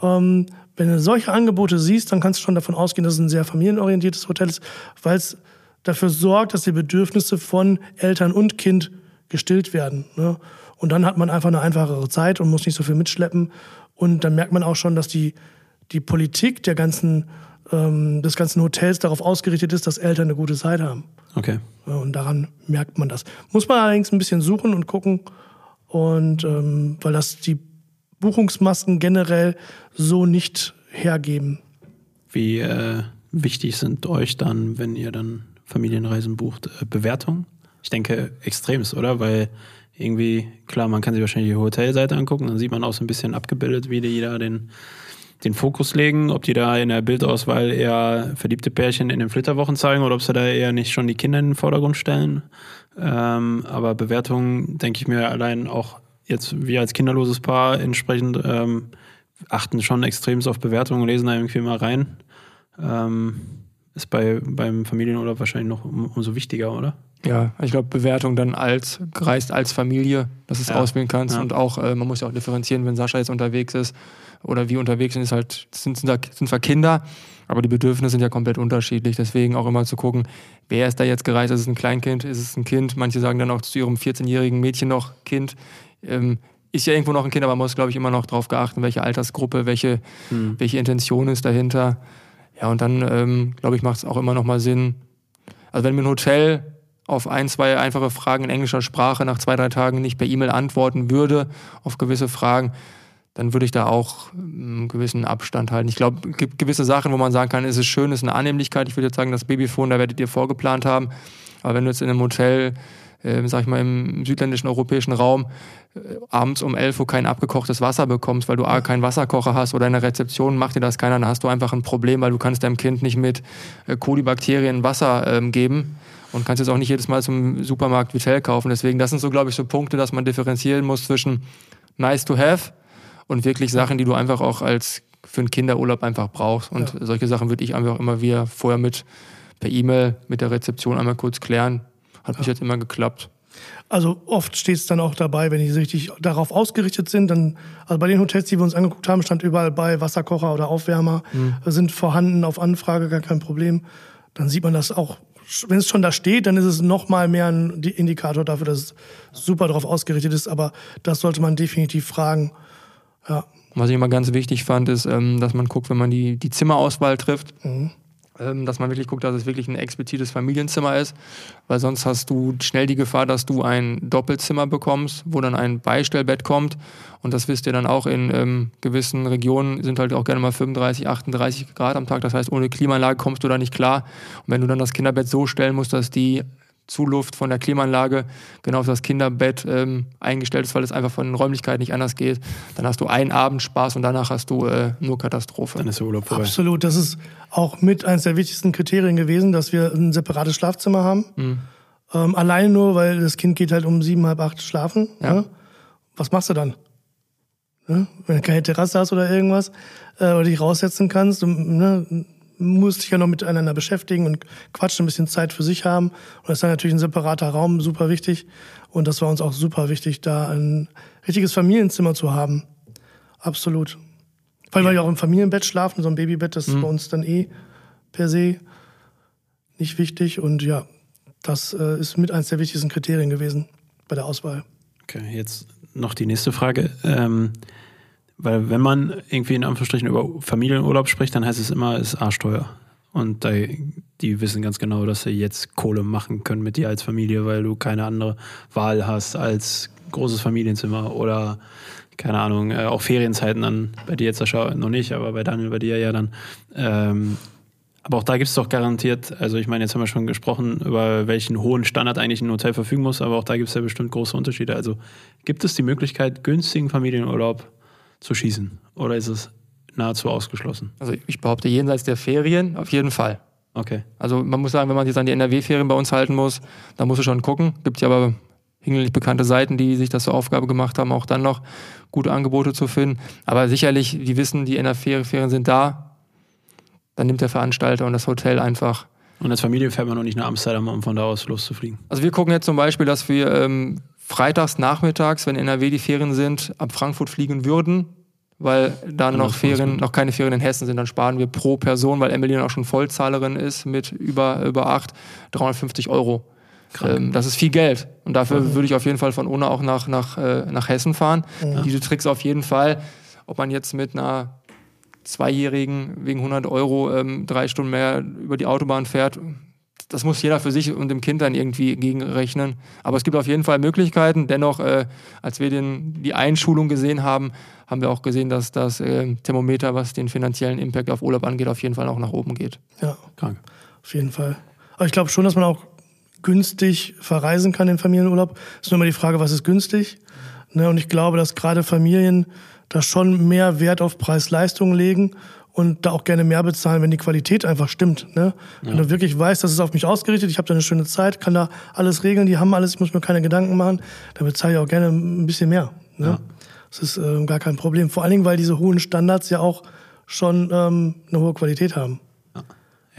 Ähm, wenn du solche Angebote siehst, dann kannst du schon davon ausgehen, dass es ein sehr familienorientiertes Hotel ist, weil es dafür sorgt, dass die Bedürfnisse von Eltern und Kind gestillt werden. Ne? Und dann hat man einfach eine einfachere Zeit und muss nicht so viel mitschleppen. Und dann merkt man auch schon, dass die, die Politik der ganzen, ähm, des ganzen Hotels darauf ausgerichtet ist, dass Eltern eine gute Zeit haben. Okay. Ja, und daran merkt man das. Muss man allerdings ein bisschen suchen und gucken. Und ähm, weil das die Buchungsmasken generell so nicht hergeben. Wie äh, wichtig sind euch dann, wenn ihr dann Familienreisen bucht, äh, Bewertungen? Ich denke extremst, oder? Weil irgendwie, klar, man kann sich wahrscheinlich die Hotelseite angucken, dann sieht man auch so ein bisschen abgebildet, wie die da den, den Fokus legen, ob die da in der Bildauswahl eher verliebte Pärchen in den Flitterwochen zeigen oder ob sie da eher nicht schon die Kinder in den Vordergrund stellen. Ähm, aber Bewertungen, denke ich mir allein auch jetzt wir als kinderloses Paar entsprechend ähm, achten schon extremst auf Bewertungen und lesen da irgendwie mal rein. Ähm, ist bei, beim Familienurlaub wahrscheinlich noch um, umso wichtiger, oder? Ja, ich glaube, Bewertung dann als gereist als Familie, dass du es Ja. auswählen kannst. Ja. Und auch, äh, man muss ja auch differenzieren, wenn Sascha jetzt unterwegs ist oder wir unterwegs sind, ist halt, sind, sind, da- sind zwar Kinder, aber die Bedürfnisse sind ja komplett unterschiedlich. Deswegen auch immer zu gucken, wer ist da jetzt gereist? Ist es ein Kleinkind? Ist es ein Kind? Manche sagen dann auch zu ihrem 14-jährigen Mädchen noch Kind. Ähm, ist ja irgendwo noch ein Kind, aber man muss, glaube ich, immer noch darauf geachten, welche Altersgruppe, welche, welche Intention ist dahinter. Ja, und dann, ähm, glaube ich, macht es auch immer noch mal Sinn. Also wenn mir ein Hotel auf ein, zwei einfache Fragen in englischer Sprache nach zwei, drei Tagen nicht per E-Mail antworten würde auf gewisse Fragen, dann würde ich da auch ähm, einen gewissen Abstand halten. Ich glaube, es gibt gewisse Sachen, wo man sagen kann, es ist schön, es ist eine Annehmlichkeit. Ich würde jetzt sagen, das Babyphone, da werdet ihr vorgeplant haben. Aber wenn du jetzt in einem Hotel, äh, sag ich mal, im südländischen europäischen Raum äh, abends um 11 Uhr kein abgekochtes Wasser bekommst, weil du A, keinen Wasserkocher hast oder in der Rezeption macht dir das keiner, dann hast du einfach ein Problem, weil du kannst deinem Kind nicht mit äh, Kolibakterien Wasser ähm, geben und kannst jetzt auch nicht jedes Mal zum Supermarkt Vitell kaufen. Deswegen, das sind so, glaube ich, so Punkte, dass man differenzieren muss zwischen nice to have und wirklich Sachen, die du einfach auch als für einen Kinderurlaub einfach brauchst. Und solche Sachen würde ich einfach immer wieder vorher mit per E-Mail mit der Rezeption einmal kurz klären. Hat bis jetzt immer geklappt. Also oft steht es dann auch dabei, wenn die richtig darauf ausgerichtet sind, dann, also bei den Hotels, die wir uns angeguckt haben, stand überall bei Wasserkocher oder Aufwärmer sind vorhanden auf Anfrage, gar kein Problem. Dann sieht man das auch, wenn es schon da steht, dann ist es noch mal mehr ein Di- Indikator dafür, dass es super darauf ausgerichtet ist, aber das sollte man definitiv fragen. Ja, Was ich immer ganz wichtig fand, ist, ähm, dass man guckt, wenn man die, die Zimmerauswahl trifft, ähm, dass man wirklich guckt, dass es wirklich ein explizites Familienzimmer ist, weil sonst hast du schnell die Gefahr, dass du ein Doppelzimmer bekommst, wo dann ein Beistellbett kommt. Und das wisst ihr dann auch in ähm, gewissen Regionen sind halt auch gerne mal 35, 38 Grad am Tag, das heißt ohne Klimaanlage kommst du da nicht klar. Und wenn du dann das Kinderbett so stellen musst, dass die Zuluft von der Klimaanlage genau auf das Kinderbett ähm, eingestellt ist, weil es einfach von den Räumlichkeiten nicht anders geht, dann hast du einen Abend Spaß und danach hast du äh, nur Katastrophe. Dann ist der Urlaub vorbei. absolut. Das ist auch mit eines der wichtigsten Kriterien gewesen, dass wir ein separates Schlafzimmer haben. Ähm, allein nur, weil das Kind geht halt um sieben, halb acht schlafen. Ja. Ne? Was machst du dann? Ne? Wenn du keine Terrasse hast oder irgendwas, äh, oder dich raussetzen kannst, du, ne, musst dich ja noch miteinander beschäftigen und quatschen, ein bisschen Zeit für sich haben. Und das ist dann natürlich ein separater Raum, super wichtig. Und das war uns auch super wichtig, da ein richtiges Familienzimmer zu haben. Absolut. Weil wir ja auch im Familienbett schlafen, so ein Babybett, das ist bei uns dann eh per se nicht wichtig. Und ja, das äh, ist mit eines der wichtigsten Kriterien gewesen bei der Auswahl. Okay, jetzt noch die nächste Frage. Ähm, weil wenn man irgendwie in Anführungsstrichen über Familienurlaub spricht, dann heißt es immer, es ist arschteuer. Und da, die wissen ganz genau, dass sie jetzt Kohle machen können mit dir als Familie, weil du keine andere Wahl hast als großes Familienzimmer oder keine Ahnung, äh, auch Ferienzeiten dann, bei dir jetzt noch nicht, aber bei Daniel, bei dir ja dann. Ähm, aber auch da gibt es doch garantiert, also ich meine, jetzt haben wir schon gesprochen, über welchen hohen Standard eigentlich ein Hotel verfügen muss, aber auch da gibt es ja bestimmt große Unterschiede. Also gibt es die Möglichkeit, günstigen Familienurlaub zu schießen? Oder ist es nahezu ausgeschlossen. Also ich behaupte, jenseits der Ferien auf jeden Fall. Okay. Also man muss sagen, wenn man sich an die NRW-Ferien bei uns halten muss, dann musst du schon gucken. Gibt ja aber hinlänglich bekannte Seiten, die sich das zur Aufgabe gemacht haben, auch dann noch gute Angebote zu finden. Aber sicherlich, die wissen, die NRW-Ferien sind da. Dann nimmt der Veranstalter und das Hotel einfach. Und als Familie fährt man noch nicht nach Amsterdam, um von da aus loszufliegen. Also wir gucken jetzt zum Beispiel, dass wir ähm, freitags nachmittags, wenn NRW die Ferien sind, ab Frankfurt fliegen würden, weil dann noch Ferien, noch keine Ferien in Hessen sind, dann sparen wir pro Person, weil Emily dann auch schon Vollzahlerin ist mit über, über acht, 350 Euro. Ähm, das ist viel Geld. Und dafür mhm. würde ich auf jeden Fall von ohne auch nach, nach, äh, nach Hessen fahren. Mhm. Diese Tricks auf jeden Fall. Ob man jetzt mit einer Zweijährigen wegen 100 Euro ähm, drei Stunden mehr über die Autobahn fährt, das muss jeder für sich und dem Kind dann irgendwie gegenrechnen. Aber es gibt auf jeden Fall Möglichkeiten. Dennoch, äh, als wir den, die Einschulung gesehen haben, haben wir auch gesehen, dass das äh, Thermometer, was den finanziellen Impact auf Urlaub angeht, auf jeden Fall auch nach oben geht. Ja, krank. Auf jeden Fall. Aber ich glaube schon, dass man auch günstig verreisen kann in Familienurlaub. ist nur immer die Frage, was ist günstig? Ne, und ich glaube, dass gerade Familien da schon mehr Wert auf Preis-Leistung legen und da auch gerne mehr bezahlen, wenn die Qualität einfach stimmt. Ne? Ja. Wenn du wirklich weißt, das ist auf mich ausgerichtet, ich habe da eine schöne Zeit, kann da alles regeln, die haben alles, ich muss mir keine Gedanken machen, dann bezahle ich auch gerne ein bisschen mehr. Ne? Ja. Das ist äh, gar kein Problem. Vor allen Dingen, weil diese hohen Standards ja auch schon ähm, eine hohe Qualität haben.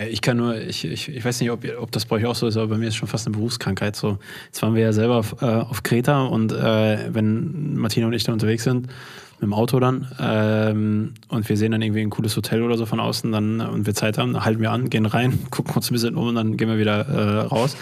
Ich kann nur, ich, ich, ich weiß nicht, ob, ob das bei euch auch so ist, aber bei mir ist schon fast eine Berufskrankheit. So, jetzt waren wir ja selber auf, äh, auf Kreta und äh, wenn Martina und ich da unterwegs sind, mit dem Auto dann, ähm, und wir sehen dann irgendwie ein cooles Hotel oder so von außen, dann und wir Zeit haben, halten wir an, gehen rein, gucken uns ein bisschen um und dann gehen wir wieder äh, raus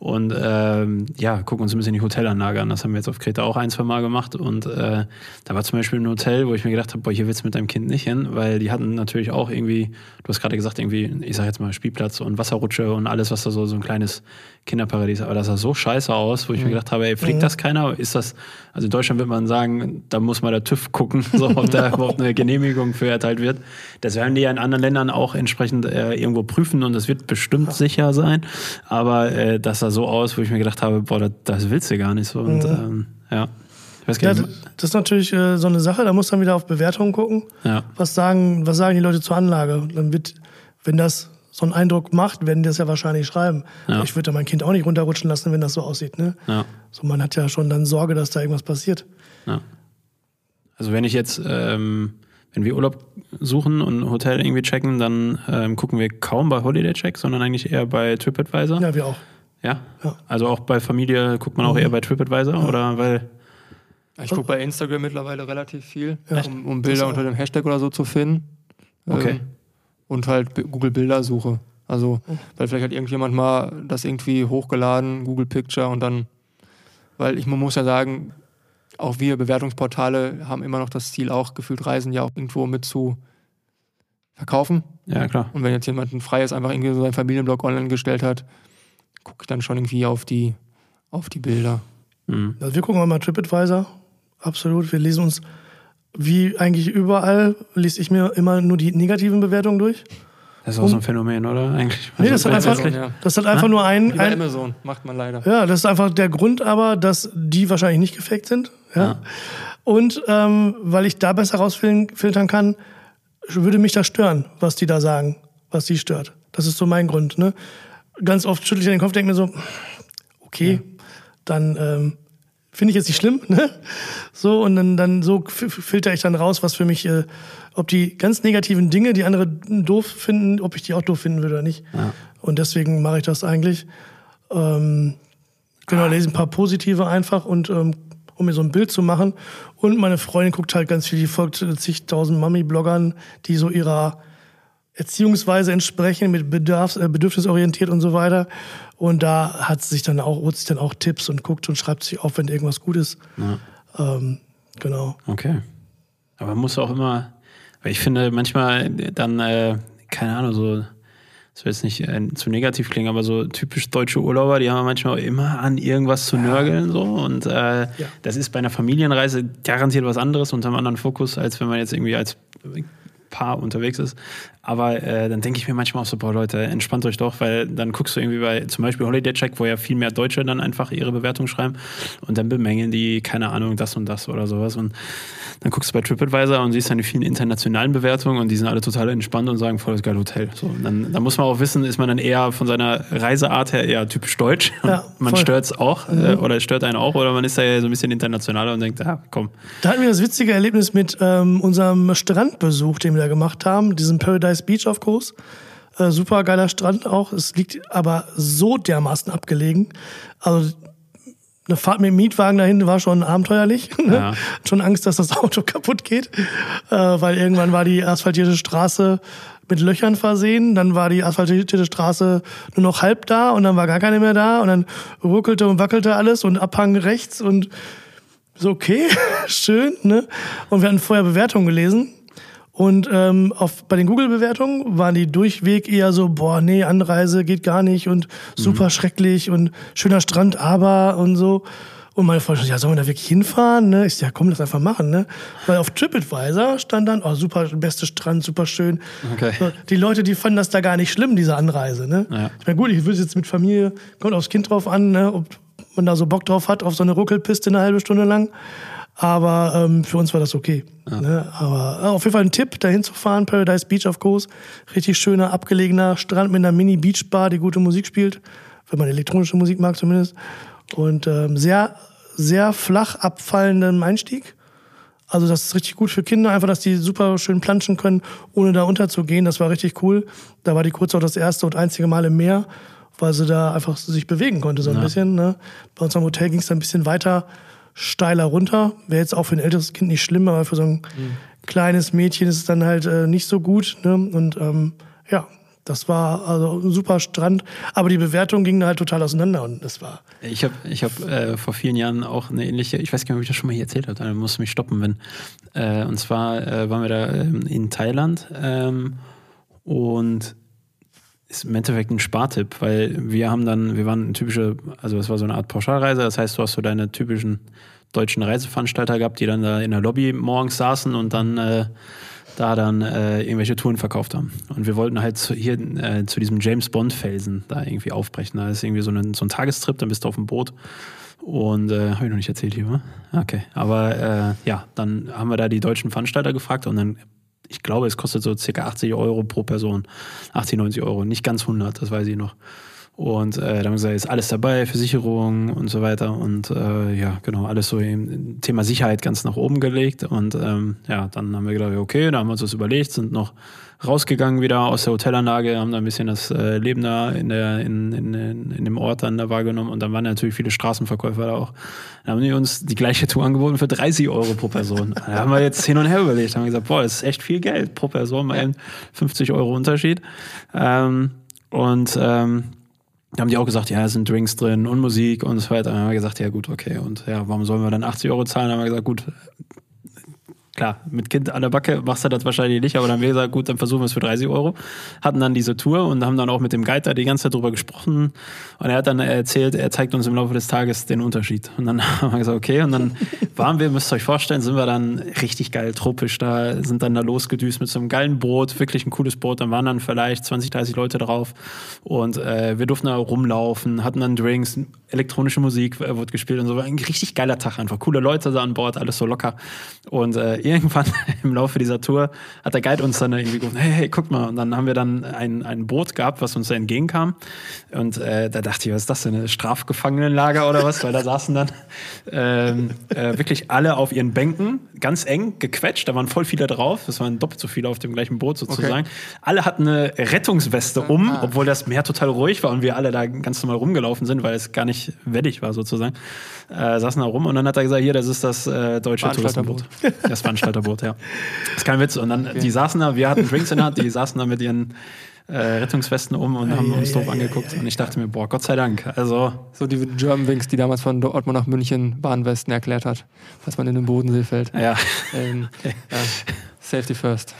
und ähm, ja, gucken uns ein bisschen die Hotelanlage an. Das haben wir jetzt auf Kreta auch ein, zwei Mal gemacht. Und äh, da war zum Beispiel ein Hotel, wo ich mir gedacht habe, boah, hier willst du mit deinem Kind nicht hin, weil die hatten natürlich auch irgendwie, du hast gerade gesagt, irgendwie, ich sag jetzt mal Spielplatz und Wasserrutsche und alles, was da so, so ein kleines Kinderparadies, aber das sah so scheiße aus, wo ich mhm. mir gedacht habe, ey, fliegt mhm. das keiner? Ist das, also in Deutschland wird man sagen, da muss mal der TÜV gucken, so, ob da überhaupt eine Genehmigung für erteilt wird. Das werden die ja in anderen Ländern auch entsprechend äh, irgendwo prüfen und es wird bestimmt sicher sein. Aber äh, das sah so aus, wo ich mir gedacht habe, boah, das, das willst du gar nicht so. Und mhm. ähm, ja. Ja, das ist natürlich äh, so eine Sache, da muss dann wieder auf Bewertungen gucken. Ja. Was sagen, was sagen die Leute zur Anlage? Dann wird, wenn das so einen Eindruck macht, werden die das ja wahrscheinlich schreiben. Ja. Ich würde mein Kind auch nicht runterrutschen lassen, wenn das so aussieht. Ne? So, man hat ja schon dann Sorge, dass da irgendwas passiert. Also wenn ich jetzt, ähm, wenn wir Urlaub suchen und ein Hotel irgendwie checken, dann ähm, gucken wir kaum bei Holiday Check, sondern eigentlich eher bei TripAdvisor. Ja, wir auch. Ja? ja. Also auch bei Familie guckt man auch mhm. eher bei TripAdvisor ja. oder weil. Ich gucke bei Instagram mittlerweile relativ viel, um, um, Bilder unter dem Hashtag oder so zu finden. Okay. Ähm, und halt Google Bildersuche. Also, weil vielleicht hat irgendjemand mal das irgendwie hochgeladen, Google Picture und dann, weil ich man muss ja sagen, auch wir Bewertungsportale haben immer noch das Ziel, auch gefühlt Reisen ja auch irgendwo mit zu verkaufen. Ja, klar. Und wenn jetzt jemand ein freies einfach irgendwie so seinen Familienblog online gestellt hat, gucke ich dann schon irgendwie auf die, auf die Bilder. Mhm. Also wir gucken mal TripAdvisor. Absolut. Wir lesen uns wie eigentlich überall lese ich mir immer nur die negativen Bewertungen durch. Das ist auch so ein Phänomen, oder? Eigentlich. Nee, das, also, hat einfach, das hat einfach nur ein. Wie bei Amazon, macht man leider. Ja, das ist einfach der Grund aber, dass die wahrscheinlich nicht gefaked sind. Ja. ja. Und ähm, weil ich da besser rausfiltern kann, würde mich das stören, was die da sagen, was die stört. Das ist so mein Grund. Ne? Ganz oft schüttle ich den Kopf, denke mir so, okay, ja. dann ähm, Finde ich jetzt nicht schlimm, ne? So, und dann, dann so filter ich dann raus, was für mich, äh, ob die ganz negativen Dinge, die andere doof finden, ob ich die auch doof finden würde oder nicht. Ja. Und deswegen mache ich das eigentlich. Ähm, genau, lese ein paar positive einfach und ähm, um mir so ein Bild zu machen. Und meine Freundin guckt halt ganz viel, die folgt zigtausend Mami-Bloggern, die so ihrer Erziehungsweise entsprechen, mit Bedarfs-, äh, bedürfnisorientiert und so weiter. Und da hat sich dann auch, holt sich dann auch Tipps und guckt und schreibt sich auf, wenn irgendwas gut ist. Ja. Ähm, genau. Okay. Aber man muss auch immer, weil ich finde, manchmal dann, äh, keine Ahnung, so, das will jetzt nicht äh, zu negativ klingen, aber so typisch deutsche Urlauber, die haben manchmal immer an irgendwas zu nörgeln so und äh, ja. das ist bei einer Familienreise garantiert was anderes unter einem anderen Fokus, als wenn man jetzt irgendwie als Paar unterwegs ist. Aber äh, dann denke ich mir manchmal auch so, boah Leute, entspannt euch doch, weil dann guckst du irgendwie bei zum Beispiel Holiday Check, wo ja viel mehr Deutsche dann einfach ihre Bewertung schreiben und dann bemängeln die, keine Ahnung, das und das oder sowas. Und dann guckst du bei TripAdvisor und siehst dann die vielen internationalen Bewertungen und die sind alle total entspannt und sagen, voll das geile Hotel. So, dann, dann muss man auch wissen, ist man dann eher von seiner Reiseart her eher typisch deutsch. Ja, man stört es auch äh, Mhm. oder es stört einen auch oder man ist da ja so ein bisschen internationaler und denkt, ah, komm. Da hatten wir das witzige Erlebnis mit ähm, unserem Strandbesuch, den wir da gemacht haben, diesem Paradise Beach auf Kurs. Äh, super geiler Strand auch. Es liegt aber so dermaßen abgelegen. Also eine Fahrt mit dem Mietwagen dahin war schon abenteuerlich. Ne? Ja. Schon Angst, dass das Auto kaputt geht, äh, weil irgendwann war die asphaltierte Straße mit Löchern versehen. Dann war die asphaltierte Straße nur noch halb da und dann war gar keine mehr da und dann ruckelte und wackelte alles und Abhang rechts und so okay, schön, ne? Und wir hatten vorher Bewertungen gelesen. Und ähm, auf, bei den Google-Bewertungen waren die durchweg eher so, boah, nee, Anreise geht gar nicht und super schrecklich und schöner Strand, aber und so. Und meine Freundin, ja, sollen wir da wirklich hinfahren? Ne? Ich so, ja, komm, lass einfach machen. Ne? Weil auf TripAdvisor stand dann, oh, super, beste Strand, super schön. Okay. Die Leute, die fanden das da gar nicht schlimm, diese Anreise. Ne? Ja. Ich meine, gut, ich würde jetzt mit Familie, kommt aufs Kind drauf an, ne? ob man da so Bock drauf hat, auf so eine Ruckelpiste eine halbe Stunde lang. Aber ähm, für uns war das okay. Ne? Aber äh, auf jeden Fall ein Tipp, dahin zu fahren, Paradise Beach auf Kurs. Richtig schöner, abgelegener Strand mit einer Mini-Beachbar, die gute Musik spielt. Wenn man elektronische Musik mag zumindest. Und ähm, sehr, sehr flach abfallenden Einstieg. Also das ist richtig gut für Kinder, einfach, dass die super schön planschen können, ohne da unterzugehen. Das war richtig cool. Da war die kurz auch das erste und einzige Mal im Meer, weil sie da einfach sich bewegen konnte so ein bisschen. Ne? Bei uns am Hotel ging es dann ein bisschen weiter steiler runter. Wäre jetzt auch für ein älteres Kind nicht schlimm, aber für so ein kleines Mädchen ist es dann halt äh, nicht so gut. Ne? Und ähm, ja, das war also ein super Strand. Aber die Bewertung ging da halt total auseinander und das war Ich habe ich hab, äh, vor vielen Jahren auch eine ähnliche, ich weiß gar nicht, ob ich das schon mal hier erzählt habe, dann musst du mich stoppen, wenn. Äh, und zwar äh, waren wir da ähm, in Thailand ähm, und ist im Endeffekt ein Spartipp, weil wir haben dann, wir waren ein typische, also es war so eine Art Pauschalreise, das heißt, du hast so deine typischen deutschen Reiseveranstalter gehabt, die dann da in der Lobby morgens saßen und dann äh, da dann äh, irgendwelche Touren verkauft haben. Und wir wollten halt zu, hier äh, zu diesem James Bond Felsen da irgendwie aufbrechen. Da ist irgendwie so ein, so ein Tagestrip, dann bist du auf dem Boot. Und äh, habe ich noch nicht erzählt hier, wa? Okay. Aber äh, ja, dann haben wir da die deutschen Veranstalter gefragt und dann, ich glaube, es kostet so circa 80 Euro pro Person. 80, 90 Euro, nicht ganz 100, das weiß ich noch. Und äh, da haben wir gesagt, ist alles dabei, Versicherung und so weiter. Und äh, ja, genau, alles so im Thema Sicherheit ganz nach oben gelegt. Und ähm, ja, dann haben wir gedacht, okay, da haben wir uns das überlegt, sind noch rausgegangen wieder aus der Hotelanlage, haben da ein bisschen das äh, Leben da in, der, in, in, in, dem Ort dann da wahrgenommen. Und dann waren natürlich viele Straßenverkäufer da auch. Dann haben die uns die gleiche Tour angeboten für 30 Euro pro Person. Da haben wir jetzt hin und her überlegt, haben gesagt, boah, das ist echt viel Geld pro Person, mal eben 50 Euro Unterschied. Ähm, und ähm, da haben die auch gesagt, ja, es sind Drinks drin und Musik und so weiter. Dann haben wir gesagt, ja gut, okay. Und ja, warum sollen wir dann 80 Euro zahlen? Dann haben wir gesagt, gut, klar, mit Kind an der Backe machst du das wahrscheinlich nicht, aber dann haben wir gesagt, gut, dann versuchen wir es für 30 Euro. Hatten dann diese Tour und haben dann auch mit dem Guide da die ganze Zeit drüber gesprochen. Und er hat dann erzählt, er zeigt uns im Laufe des Tages den Unterschied. Und dann haben wir gesagt, okay. Und dann waren wir, müsst ihr euch vorstellen, sind wir dann richtig geil tropisch da, sind dann da losgedüst mit so einem geilen Boot, wirklich ein cooles Boot. Dann waren dann vielleicht 20, 30 Leute drauf. Und äh, wir durften da rumlaufen, hatten dann Drinks, elektronische Musik äh, wurde gespielt und so. War ein richtig geiler Tag einfach. Coole Leute da an Bord, alles so locker. Und äh, irgendwann im Laufe dieser Tour hat der Guide uns dann irgendwie gerufen, hey, hey, guck mal. Und dann haben wir dann ein, ein Boot gehabt, was uns da entgegenkam. Und äh, da dachte ich, was ist das denn, eine Strafgefangenenlager oder was? Weil da saßen dann ähm, äh, wirklich alle auf ihren Bänken, ganz eng, gequetscht. Da waren voll viele drauf. Das waren doppelt so viele auf dem gleichen Boot sozusagen. Alle hatten eine Rettungsweste um, obwohl das Meer total ruhig war und wir alle da ganz normal rumgelaufen sind, weil es gar nicht weddig war sozusagen. Äh, saßen da rum und dann hat er gesagt, hier, das ist das äh, deutsche. Touristenboot. Das Veranstalterboot, ja. Das ist kein Witz. Und dann, die saßen da, wir hatten Drinks in der Hand, die saßen da mit ihren äh, Rettungswesten um und haben uns doof angeguckt. Und ich dachte mir, boah, Gott sei Dank. Also, So die German Wings, die damals von Dortmund nach München Bahnwesten erklärt hat, was man in den Bodensee fällt. ja. Ähm, ja. Safety first.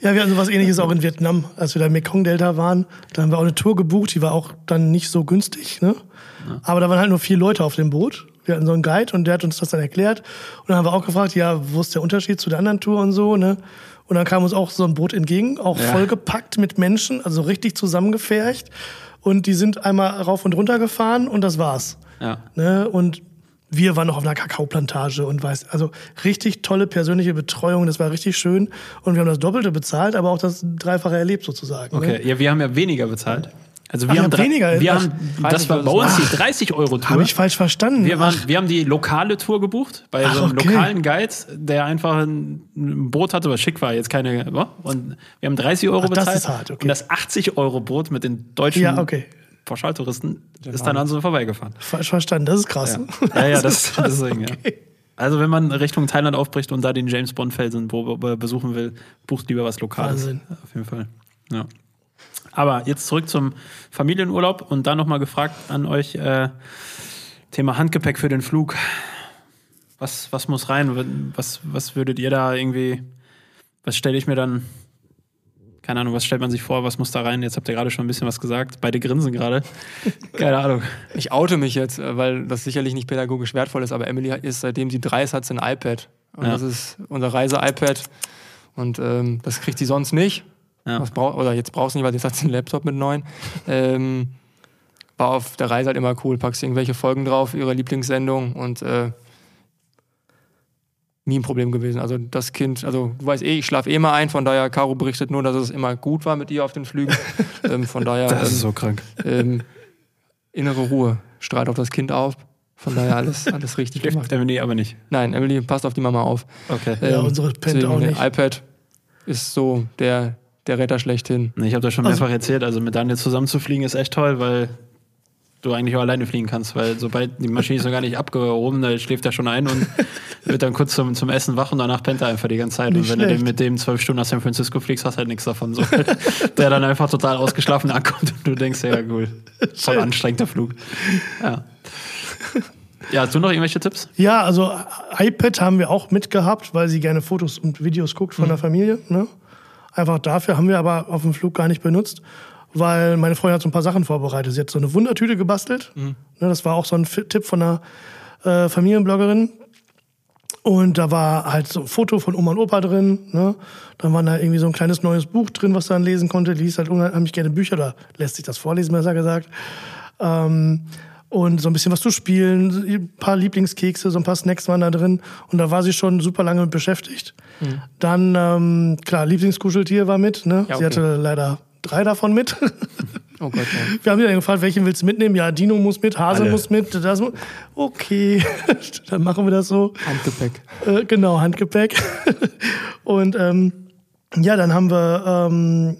Ja, wir hatten sowas ähnliches auch in Vietnam, als wir da im Mekong-Delta waren. Da haben wir auch eine Tour gebucht, die war auch dann nicht so günstig. Ne? Aber da waren halt nur vier Leute auf dem Boot. Wir hatten so einen Guide und der hat uns das dann erklärt. Und dann haben wir auch gefragt, ja, wo ist der Unterschied zu der anderen Tour und so, ne? Und dann kam uns auch so ein Boot entgegen, auch Ja. vollgepackt mit Menschen, also richtig zusammengefercht. Und die sind einmal rauf und runter gefahren und das war's. Ja. Ne? Und wir waren noch auf einer Kakaoplantage und weiß, also richtig tolle persönliche Betreuung, das war richtig schön. Und wir haben das Doppelte bezahlt, aber auch das Dreifache erlebt sozusagen. Okay, Ne? ja, wir haben ja weniger bezahlt. Also wir Ach, haben drei- weniger? Wir haben, das war bei uns die 30 Euro Tour. Habe ich falsch verstanden? Wir, waren, wir haben die lokale Tour gebucht bei Ach, so einem okay. lokalen Guide, der einfach ein, Boot hatte, was schick war, jetzt keine. Und wir haben 30 Euro Ach, das bezahlt. ist hart, okay. Und das 80 Euro Boot mit den deutschen ja, okay. Pauschaltouristen ist dann an so vorbeigefahren. Falsch verstanden, das ist krass. Ja, ja, ja das, deswegen, ja. Also wenn man Richtung Thailand aufbricht und da den James Bond Felsen besuchen will, bucht lieber was Lokales. Wahnsinn. Auf jeden Fall. Ja. Aber jetzt zurück zum Familienurlaub und da nochmal gefragt an euch, äh, Thema Handgepäck für den Flug. Was, was muss rein? Was, was würdet ihr da irgendwie, was stelle ich mir dann, keine Ahnung, was stellt man sich vor, was muss da rein? Jetzt habt ihr gerade schon ein bisschen was gesagt. Beide grinsen gerade. Keine Ahnung. Ich oute mich jetzt, äh, weil das sicherlich nicht pädagogisch wertvoll ist, aber Emily ist, seitdem sie drei ist, hat sie ein iPad. Und Ja. das ist unser Reise-iPad. Und ähm, das kriegt sie sonst nicht. Ja. Was brauch, oder jetzt brauchst du nicht, weil jetzt hat sie einen Laptop mit neun. Ähm, war auf der Reise halt immer cool. Packst irgendwelche Folgen drauf, ihre Lieblingssendung und äh, nie ein Problem gewesen. Also das Kind, also du weißt eh, ich schlafe eh mal ein, von daher, Caro berichtet nur, dass es immer gut war mit ihr auf den Flügen. ähm, von daher Das ist ähm, so krank. ähm, innere Ruhe strahlt auf das Kind auf. Von daher alles, alles richtig gemacht. Emily aber nicht. Nein, Emily passt auf die Mama auf. Okay. Ja, unsere pennt auch nicht. iPad ist so der, der Retter schlechthin. Ich habe das schon Also- mehrfach erzählt. Also mit Daniel zusammen zu fliegen ist echt toll, weil du eigentlich auch alleine fliegen kannst, weil sobald die Maschine ist noch gar nicht abgehoben, da schläft er schon ein und wird dann kurz zum, zum Essen wach und danach pennt er einfach die ganze Zeit. Nicht und wenn du schlecht. den mit dem zwölf Stunden nach San Francisco fliegst, hast du halt nichts davon. So. Der dann einfach total ausgeschlafen ankommt und du denkst, ja cool, voll anstrengender Flug. Ja. Ja, hast du noch irgendwelche Tipps? Ja, also iPad haben wir auch mitgehabt, weil sie gerne Fotos und Videos guckt von der Familie. Ne? Einfach dafür haben wir aber auf dem Flug gar nicht benutzt, weil meine Freundin hat so ein paar Sachen vorbereitet. Sie hat so eine Wundertüte gebastelt. Ne, das war auch so ein Tipp von einer äh, Familienbloggerin. Und da war halt so ein Foto von Oma und Opa drin. Ne? Dann war da irgendwie so ein kleines neues Buch drin, was man lesen konnte. Liest halt unheimlich gerne Bücher, oder lässt sich das vorlesen, besser gesagt. Ähm, und so ein bisschen was zu spielen, ein paar Lieblingskekse, so ein paar Snacks waren da drin. Und da war sie schon super lange mit beschäftigt. Dann, ähm, klar, Lieblingskuscheltier war mit. Ne? Ja, Sie okay. hatte leider drei davon mit. Oh Gott, ja. Wir haben sie dann gefragt, welchen willst du mitnehmen? Ja, Dino muss mit, Hase Alle. muss mit. Das mu okay, dann machen wir das so. Handgepäck. Äh, genau, Handgepäck. Und ähm, ja, dann haben wir ähm,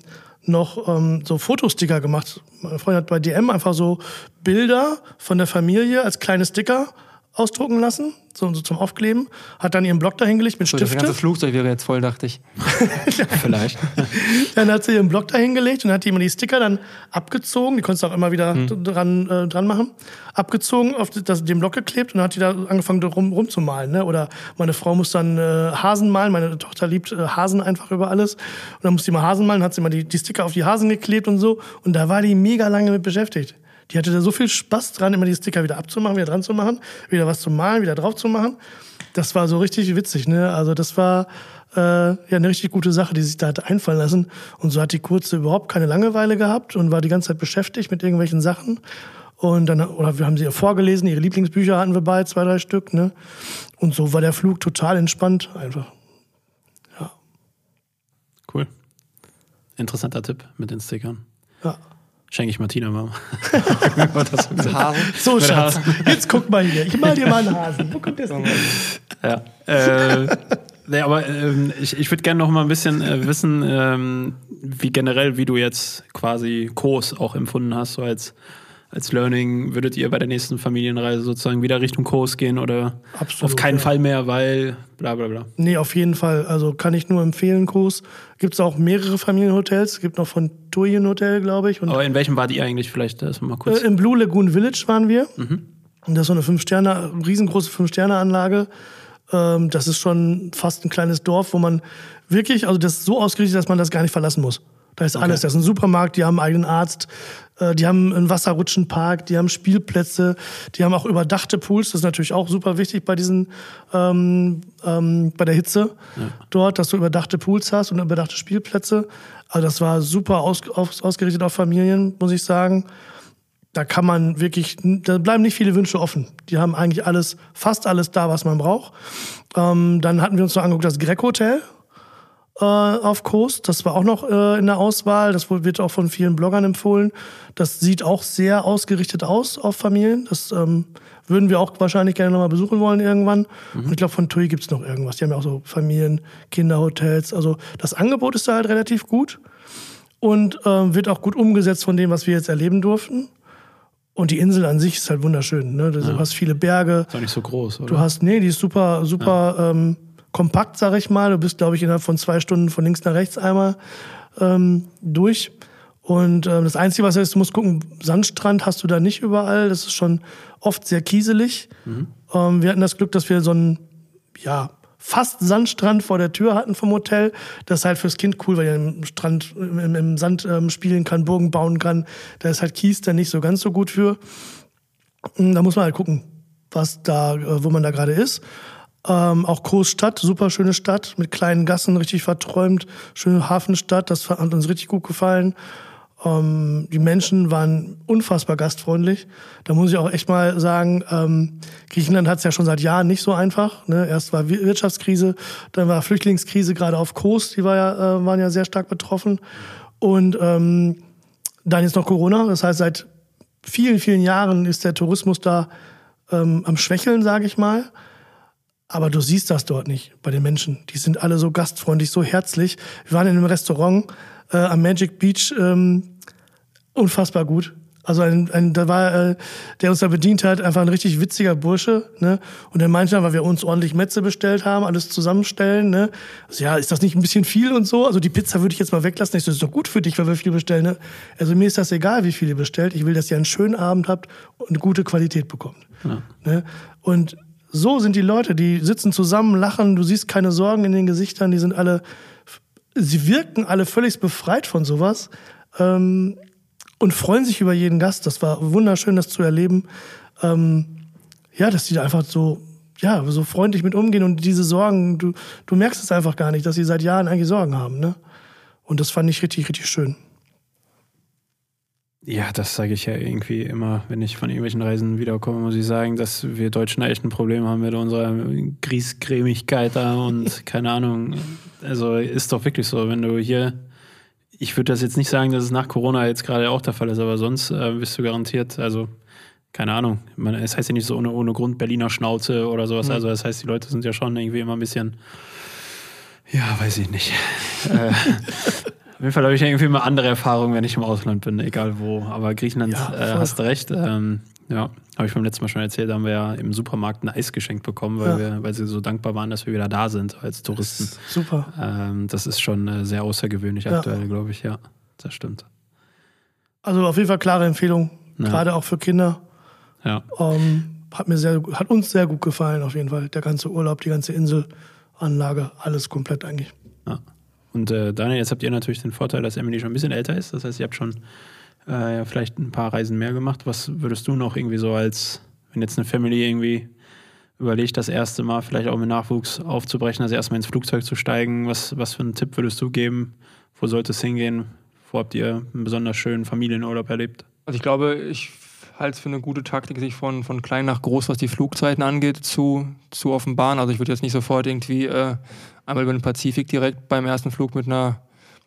noch ähm, so Fotosticker gemacht. Meine Freundin hat bei DM einfach so Bilder von der Familie als kleine Sticker ausdrucken lassen, so, so zum Aufkleben. Hat dann ihren Blog dahingelegt mit So, das Stifte. ganze Flugzeug wäre jetzt voll, dachte ich. Vielleicht. Dann hat sie ihren Block dahingelegt und hat die immer die Sticker dann abgezogen. Die konntest du auch immer wieder dran, äh, dran machen. Abgezogen, auf das, den Block geklebt und dann hat die da angefangen rum, rumzumalen. Ne? Oder meine Frau muss dann äh, Hasen malen. Meine Tochter liebt äh, Hasen einfach über alles. Und dann musste die mal Hasen malen, hat sie immer die, die Sticker auf die Hasen geklebt und so. Und da war die mega lange mit beschäftigt. Die hatte da so viel Spaß dran, immer die Sticker wieder abzumachen, wieder dran zu machen, wieder was zu malen, wieder drauf zu machen. Das war so richtig witzig, ne? Also das war äh, ja eine richtig gute Sache, die sich da hatte einfallen lassen. Und so hat die Kurze überhaupt keine Langeweile gehabt und war die ganze Zeit beschäftigt mit irgendwelchen Sachen. Und dann, oder wir haben sie ihr vorgelesen, ihre Lieblingsbücher hatten wir bei, zwei, drei Stück, ne? Und so war der Flug total entspannt einfach. Cool. Interessanter Tipp mit den Stickern. Ja. Schenke ich Martina mal. Hasen. So, Mit Schatz, Hasen. jetzt guck mal hier. Ich mal dir mal einen Hasen. Wo kommt der Sticker? Ja. Äh, nee, aber ähm, ich, ich würde gerne noch mal ein bisschen äh, wissen, ähm, wie generell, wie du jetzt quasi Kurs auch empfunden hast, so als, als Learning. Würdet ihr bei der nächsten Familienreise sozusagen wieder Richtung Kurs gehen oder Absolut, auf keinen ja. Fall mehr, weil bla bla bla? Nee, auf jeden Fall. Also kann ich nur empfehlen, Kurs. Gibt es auch mehrere Familienhotels. Gibt noch von Turien Hotel, glaube ich. Und Aber in welchem wart ihr eigentlich vielleicht erst mal Äh, kurz? Im Blue Lagoon Village waren wir. Und das ist so eine fünf Sterne, riesengroße Fünf-Sterne-Anlage. Ähm, das ist schon fast ein kleines Dorf, wo man wirklich, also das ist so ausgerichtet, dass man das gar nicht verlassen muss. Da ist alles. Das ist ein Supermarkt, die haben einen eigenen Arzt, äh, die haben einen Wasserrutschenpark, die haben Spielplätze, die haben auch überdachte Pools. Das ist natürlich auch super wichtig bei diesen, ähm, ähm, bei der Hitze ja. dort, dass du überdachte Pools hast und überdachte Spielplätze. Also das war super aus, aus, ausgerichtet auf Familien, muss ich sagen. Da kann man wirklich, da bleiben nicht viele Wünsche offen. Die haben eigentlich alles, fast alles da, was man braucht. Ähm, dann hatten wir uns noch angeguckt das Grec Hotel äh, auf Coast. Das war auch noch äh, in der Auswahl. Das wird auch von vielen Bloggern empfohlen. Das sieht auch sehr ausgerichtet aus auf Familien. Das ähm, würden wir auch wahrscheinlich gerne nochmal besuchen wollen irgendwann. Mhm. Und ich glaube, von TUI gibt es noch irgendwas. Die haben ja auch so Familien, Kinderhotels. Also das Angebot ist da halt relativ gut und äh, wird auch gut umgesetzt von dem, was wir jetzt erleben durften. Und die Insel an sich ist halt wunderschön. Ne? Du ja. hast viele Berge. Ist auch nicht so groß, oder? Du hast, nee, die ist super, super ja. ähm, kompakt, sag ich mal. Du bist, glaube ich, innerhalb von zwei Stunden von links nach rechts einmal ähm, durch. Und ähm, das Einzige, was ist, du musst gucken, Sandstrand hast du da nicht überall. Das ist schon oft sehr kieselig. Mhm. Ähm, wir hatten das Glück, dass wir so einen, ja, fast Sandstrand vor der Tür hatten vom Hotel. Das ist halt fürs Kind cool, weil er im Strand, im, im Sand ähm, spielen kann, Burgen bauen kann. Da ist halt Kies dann nicht so ganz so gut für. Da muss man halt gucken, was da, äh, wo man da gerade ist. Ähm, auch Großstadt, super schöne Stadt mit kleinen Gassen, richtig verträumt, schöne Hafenstadt, das hat uns richtig gut gefallen. Ähm, die Menschen waren unfassbar gastfreundlich. Da muss ich auch echt mal sagen, ähm, Griechenland hat es ja schon seit Jahren nicht so einfach. Ne? Erst war Wirtschaftskrise, dann war Flüchtlingskrise gerade auf Kos, die war ja, äh, waren ja sehr stark betroffen. Und ähm, dann ist noch Corona. Das heißt, seit vielen, vielen Jahren ist der Tourismus da ähm, am Schwächeln, sage ich mal. Aber du siehst das dort nicht bei den Menschen. Die sind alle so gastfreundlich, so herzlich. Wir waren in einem Restaurant äh, am Magic Beach, ähm, unfassbar gut. Also ein, ein da war, äh, der uns da bedient hat, einfach ein richtig witziger Bursche. Ne? Und der meinte dann, weil wir uns ordentlich Metze bestellt haben, alles zusammenstellen. Ne? Also, ja, ist das nicht ein bisschen viel und so? Also die Pizza würde ich jetzt mal weglassen. Ich so, das ist doch gut für dich, weil wir viel bestellen. Ne? Also mir ist das egal, wie viel ihr bestellt. Ich will, dass ihr einen schönen Abend habt und eine gute Qualität bekommt. Ja. Ne? Und so sind die Leute, die sitzen zusammen, lachen, du siehst keine Sorgen in den Gesichtern, die sind alle, sie wirken alle völlig befreit von sowas ähm, und freuen sich über jeden Gast. Das war wunderschön, das zu erleben. Ähm, ja, dass die da einfach so, ja, so freundlich mit umgehen und diese Sorgen, du, du merkst es einfach gar nicht, dass sie seit Jahren eigentlich Sorgen haben. Ne? Und das fand ich richtig, richtig schön. Ja, das sage ich ja irgendwie immer, wenn ich von irgendwelchen Reisen wiederkomme, muss ich sagen, dass wir Deutschen echt ein Problem haben mit unserer Griesgrämigkeit da und keine Ahnung. Also ist doch wirklich so, wenn du hier, ich würde das jetzt nicht sagen, dass es nach Corona jetzt gerade auch der Fall ist, aber sonst äh, bist du garantiert, also keine Ahnung. Man, es heißt ja nicht so ohne, ohne Grund Berliner Schnauze oder sowas. Mhm. Also das heißt, die Leute sind ja schon irgendwie immer ein bisschen, ja, weiß ich nicht. äh, auf jeden Fall habe ich irgendwie immer andere Erfahrungen, wenn ich im Ausland bin, egal wo. Aber Griechenland, ja, äh, hast du recht. Ähm, ja, habe ich beim letzten Mal schon erzählt, da haben wir ja im Supermarkt ein Eis geschenkt bekommen, weil, ja. wir, weil sie so dankbar waren, dass wir wieder da sind als Touristen. Super. Ähm, das ist schon äh, sehr außergewöhnlich ja. aktuell, glaube ich. Ja, das stimmt. Also auf jeden Fall klare Empfehlung, gerade auch für Kinder. Ja. Ähm, hat mir sehr, hat uns sehr gut gefallen auf jeden Fall. Der ganze Urlaub, die ganze Inselanlage, alles komplett eigentlich. Ja. Und äh, Daniel, jetzt habt ihr natürlich den Vorteil, dass Emily schon ein bisschen älter ist. Das heißt, ihr habt schon äh, vielleicht ein paar Reisen mehr gemacht. Was würdest du noch irgendwie so als, wenn jetzt eine Family irgendwie überlegt, das erste Mal vielleicht auch mit Nachwuchs aufzubrechen, also erstmal ins Flugzeug zu steigen, was, was für einen Tipp würdest du geben? Wo sollte es hingehen? Wo habt ihr einen besonders schönen Familienurlaub erlebt? Also ich glaube, ich halte es für eine gute Taktik, sich von, von klein nach groß, was die Flugzeiten angeht, zu, zu offenbaren. Also ich würde jetzt nicht sofort irgendwie äh, einmal über den Pazifik direkt beim ersten Flug mit einer